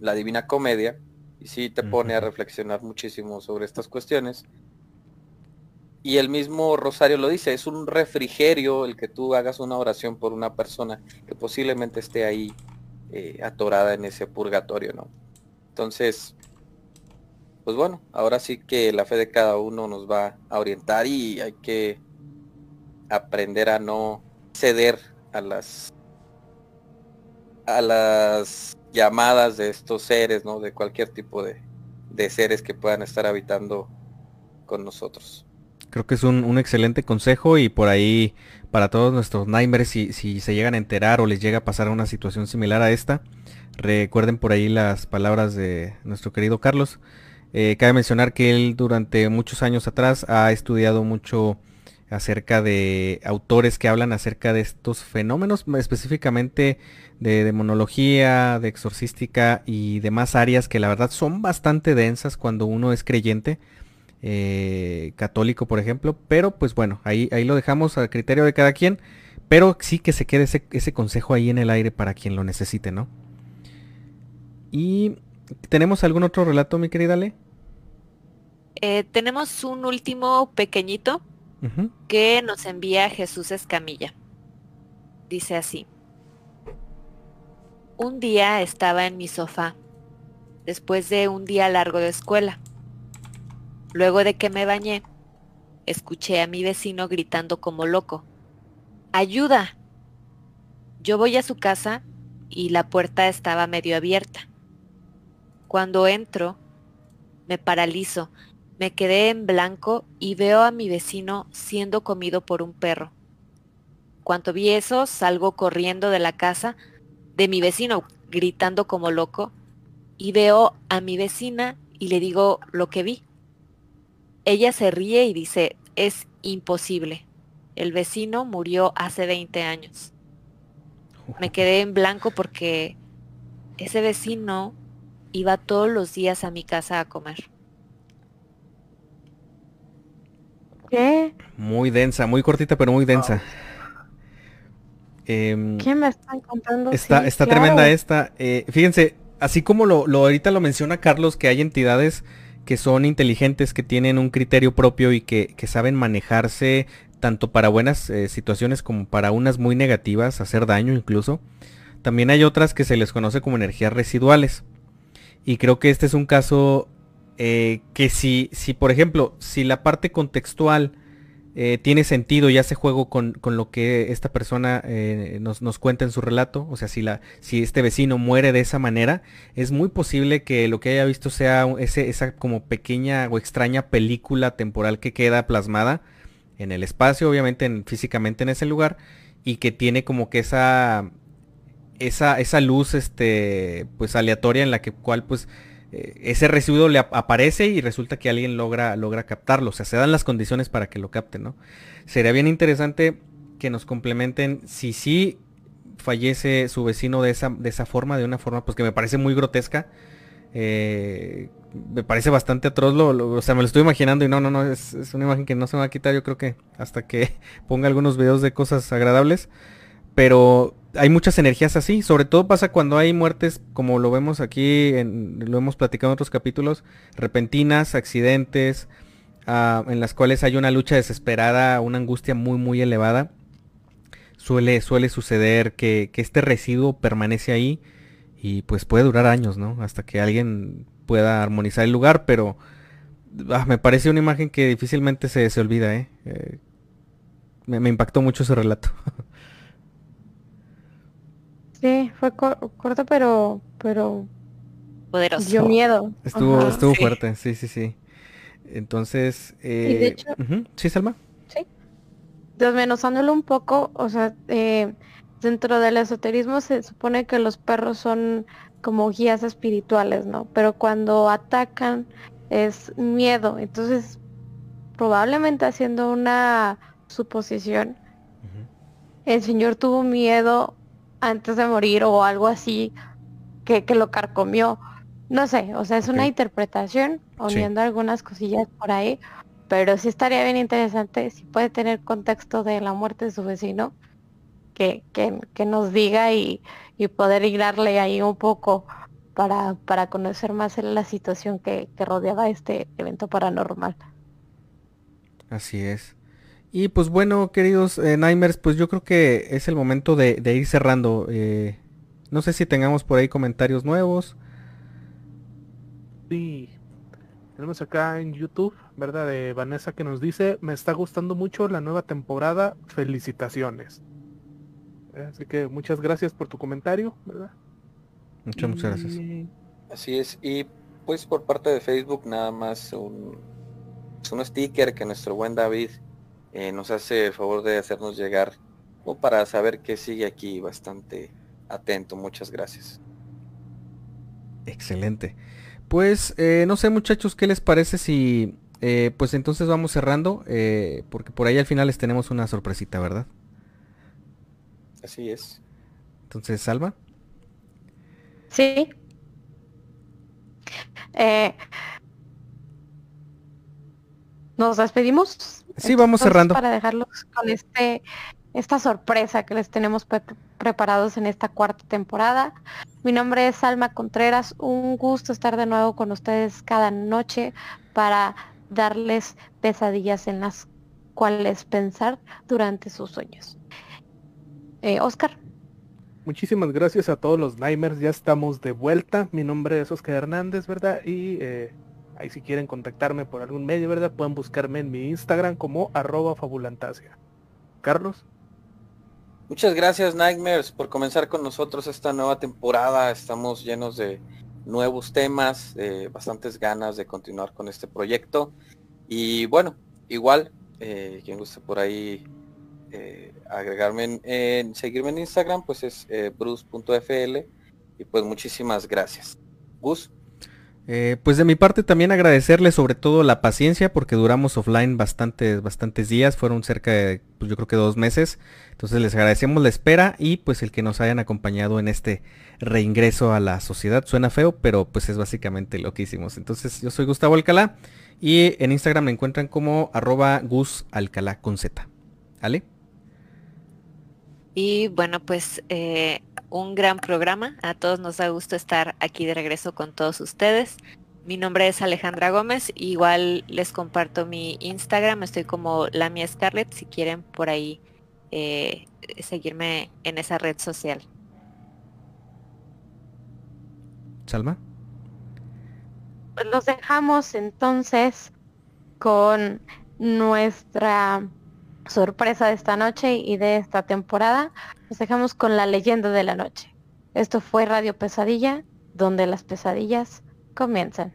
la Divina Comedia, y sí te pone a reflexionar muchísimo sobre estas cuestiones. Y el mismo Rosario lo dice, es un refrigerio el que tú hagas una oración por una persona que posiblemente esté ahí eh, atorada en ese purgatorio, ¿no? Entonces, pues bueno, ahora sí que la fe de cada uno nos va a orientar y hay que aprender a no ceder a las a las llamadas de estos seres, ¿no? De cualquier tipo de, seres que puedan estar habitando con nosotros. Creo que es un, excelente consejo y por ahí para todos nuestros nightmares, si, si se llegan a enterar o les llega a pasar una situación similar a esta, recuerden por ahí las palabras de nuestro querido Carlos. Eh, cabe mencionar que él durante muchos años atrás ha estudiado mucho acerca de autores que hablan acerca de estos fenómenos, específicamente de demonología, de exorcística y demás áreas que la verdad son bastante densas cuando uno es creyente, eh, católico por ejemplo, pero pues bueno, ahí, ahí lo dejamos a criterio de cada quien, pero sí que se quede ese, consejo ahí en el aire para quien lo necesite, ¿no? Y tenemos algún otro relato, mi querida Ale. Eh, tenemos un último pequeñito Que nos envía Jesús Escamilla. Dice así. Un día estaba en mi sofá, después de un día largo de escuela. Luego de que me bañé, escuché a mi vecino gritando como loco. ¡Ayuda! Yo voy a su casa y la puerta estaba medio abierta. Cuando entro, me paralizo, me quedé en blanco y veo a mi vecino siendo comido por un perro. Cuando vi eso, salgo corriendo de la casa de mi vecino, gritando como loco, y veo a mi vecina y le digo lo que vi. Ella se ríe y dice, es imposible. El vecino murió hace 20 años. Me quedé en blanco porque ese vecino iba todos los días a mi casa a comer. ¿Qué? Muy densa, muy cortita, pero muy densa. Em, ¿Qué me están contando? Está, Sí, está claro. tremenda esta. Eh, fíjense, así como lo, lo ahorita lo menciona Carlos, que hay entidades que son inteligentes, que tienen un criterio propio y que, que saben manejarse tanto para buenas eh, situaciones como para unas muy negativas, hacer daño incluso. También hay otras que se les conoce como energías residuales. Y creo que este es un caso eh, que si, si, por ejemplo, si la parte contextual eh, tiene sentido y hace juego con, con lo que esta persona eh, nos, nos cuenta en su relato, o sea, si, la, si este vecino muere de esa manera, es muy posible que lo que haya visto sea ese, esa como pequeña o extraña película temporal que queda plasmada en el espacio, obviamente en- físicamente en ese lugar, y que tiene como que esa, esa, esa luz este, pues aleatoria en la que cual pues eh, ese residuo le ap- aparece y resulta que alguien logra, logra captarlo. O sea, se dan las condiciones para que lo capten, ¿no? Sería bien interesante que nos complementen si sí fallece su vecino de esa, de esa forma, de una forma pues que me parece muy grotesca. eh, me parece bastante atroz, lo, lo- o sea, me lo estoy imaginando y no, no, no, es, es una imagen que no se me va a quitar, yo creo que hasta que ponga algunos videos de cosas agradables. Pero hay muchas energías así, sobre todo pasa cuando hay muertes, como lo vemos aquí, en- lo hemos platicado en otros capítulos, repentinas, accidentes, ah, en las cuales hay una lucha desesperada, una angustia muy, muy elevada. Suele, suele suceder que, este residuo permanece ahí y pues puede durar años, ¿no? Hasta que alguien pueda armonizar el lugar, pero ah, me parece una imagen que difícilmente se, se olvida, ¿eh? Eh, me impactó mucho ese relato. Sí, fue cor- corto, pero, pero Poderoso. dio miedo. Estuvo, Ajá. estuvo Sí. fuerte, sí, sí, sí. Entonces, eh, de hecho- ujú, sí, Salma. Desmenuzándolo un poco, o sea, eh, dentro del esoterismo se supone que los perros son como guías espirituales, ¿no? Pero cuando atacan es miedo. Entonces, probablemente haciendo una suposición, el señor tuvo miedo antes de morir o algo así que, que lo carcomió. No sé, o sea, es una interpretación, Sí. uniendo algunas cosillas por ahí, pero sí estaría bien interesante si puede tener contexto de la muerte de su vecino, que, que, que nos diga y, y poder hilarle ahí un poco para, para conocer más la situación que, que rodeaba este evento paranormal. Así es. Y pues bueno, queridos eh, Nimers, pues yo creo que es el momento de, de ir cerrando. eh, no sé si tengamos por ahí comentarios nuevos. Sí. Tenemos acá en YouTube, ¿verdad? De Vanessa que nos dice, me está gustando mucho la nueva temporada, felicitaciones. Eh, Así que muchas gracias por tu comentario, ¿verdad? Muchas, muchas gracias. Y- Así es. Y pues por parte de Facebook nada más un, es un sticker que nuestro buen David eh, nos hace el favor de hacernos llegar como para saber que sigue aquí bastante atento. Muchas gracias. Excelente. Pues eh, no sé muchachos, ¿qué les parece si... eh, pues entonces vamos cerrando, eh, porque por ahí al final les tenemos una sorpresita, ¿verdad? Así es. Entonces, Salva. Sí. Eh, Nos despedimos. Sí, vamos Entonces, cerrando. Para dejarlos con este esta sorpresa que les tenemos pre- preparados en esta cuarta temporada. Mi nombre es Alma Contreras. Un gusto estar de nuevo con ustedes cada noche para darles pesadillas en las cuál es pensar durante sus sueños. Eh, Oscar. Muchísimas gracias a todos los Nightmares, ya estamos de vuelta. Mi nombre es Oscar Hernández, ¿verdad? Y eh, ahí si quieren contactarme por algún medio, ¿verdad? Pueden buscarme en mi Instagram como arroba fabulantasia. Carlos. Muchas gracias Nightmares por comenzar con nosotros esta nueva temporada. Estamos llenos de nuevos temas, de bastantes ganas de continuar con este proyecto. Y bueno, igual, eh, quien guste por ahí eh, agregarme en, seguirme en Instagram, pues es eh, bruce.fl y pues muchísimas gracias. Gus. Eh, pues de mi parte también agradecerle sobre todo la paciencia porque duramos offline bastantes, bastantes días, fueron cerca de pues yo creo que dos meses. Entonces les agradecemos la espera y pues el que nos hayan acompañado en este reingreso a la sociedad. Suena feo, pero pues es básicamente lo que hicimos. Entonces yo soy Gustavo Alcalá y en Instagram me encuentran como arroba Gus Alcalá con Z. ¿Vale? Y bueno, pues eh, un gran programa. A todos nos da gusto estar aquí de regreso con todos ustedes. Mi nombre es Alejandra Gómez. Igual les comparto mi Instagram. Estoy como Lamia Scarlett si quieren por ahí eh, seguirme en esa red social. Salma. Pues los dejamos entonces con nuestra sorpresa de esta noche y de esta temporada, nos dejamos con la leyenda de la noche. Esto fue Radio Pesadilla, donde las pesadillas comienzan.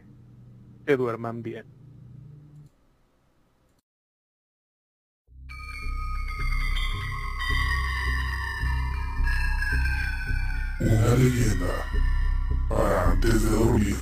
Que duerman bien. Una leyenda para antes de dormir.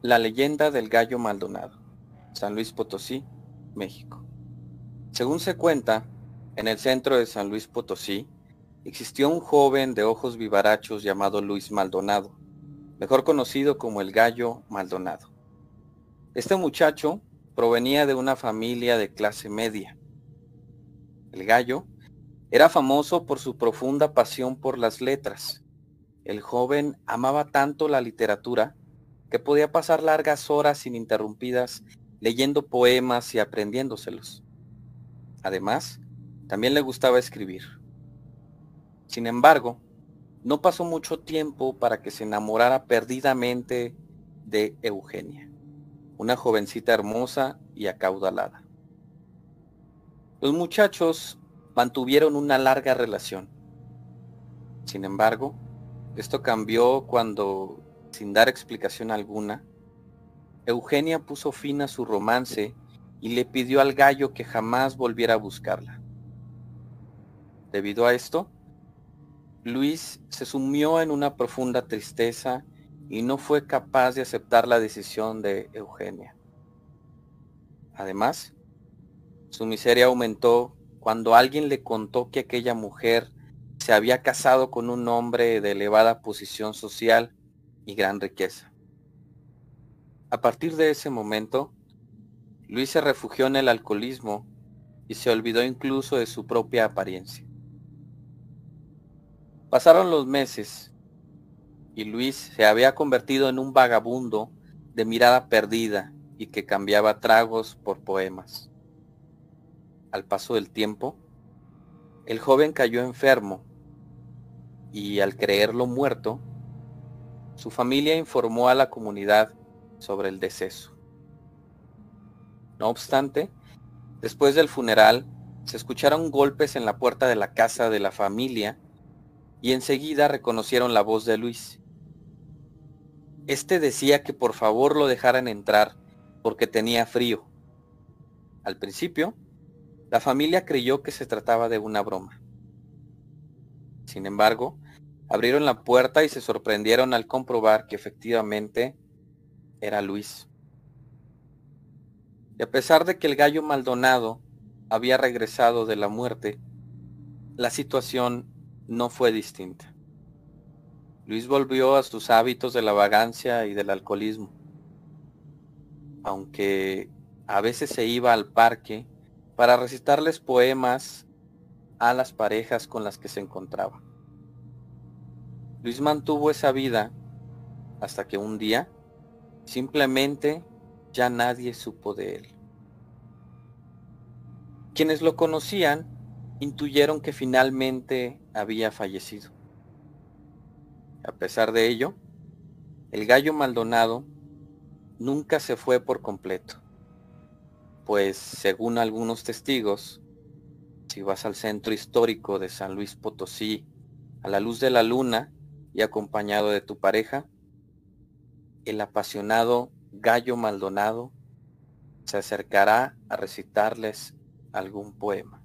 La leyenda del gallo Maldonado, San Luis Potosí, México. Según se cuenta, en el centro de San Luis Potosí existió un joven de ojos vivarachos llamado Luis Maldonado, mejor conocido como el gallo Maldonado. Este muchacho provenía de una familia de clase media. El gallo era famoso por su profunda pasión por las letras. El joven amaba tanto la literatura que podía pasar largas horas ininterrumpidas leyendo poemas y aprendiéndoselos. Además, también le gustaba escribir. Sin embargo, no pasó mucho tiempo para que se enamorara perdidamente de Eugenia, una jovencita hermosa y acaudalada. Los muchachos mantuvieron una larga relación. Sin embargo, esto cambió cuando sin dar explicación alguna, Eugenia puso fin a su romance y le pidió al gallo que jamás volviera a buscarla. Debido a esto, Luis se sumió en una profunda tristeza y no fue capaz de aceptar la decisión de Eugenia. Además, su miseria aumentó cuando alguien le contó que aquella mujer se había casado con un hombre de elevada posición social y gran riqueza. A partir de ese momento, Luis se refugió en el alcoholismo y se olvidó incluso de su propia apariencia. Pasaron los meses y Luis se había convertido en un vagabundo de mirada perdida y que cambiaba tragos por poemas. Al paso del tiempo, el joven cayó enfermo y al creerlo muerto, su familia informó a la comunidad sobre el deceso. No obstante, después del funeral, se escucharon golpes en la puerta de la casa de la familia y enseguida reconocieron la voz de Luis. Este decía que por favor lo dejaran entrar porque tenía frío. Al principio, la familia creyó que se trataba de una broma. Sin embargo, Abrieron la puerta y se sorprendieron al comprobar que efectivamente era Luis. Y a pesar de que el gallo Maldonado había regresado de la muerte, la situación no fue distinta. Luis volvió a sus hábitos de la vagancia y del alcoholismo. Aunque a veces se iba al parque para recitarles poemas a las parejas con las que se encontraba. Luis mantuvo esa vida hasta que un día simplemente ya nadie supo de él. Quienes lo conocían intuyeron que finalmente había fallecido. A pesar de ello, el gallo Maldonado nunca se fue por completo, pues según algunos testigos, si vas al centro histórico de San Luis Potosí a la luz de la luna y acompañado de tu pareja, el apasionado gallo Maldonado se acercará a recitarles algún poema.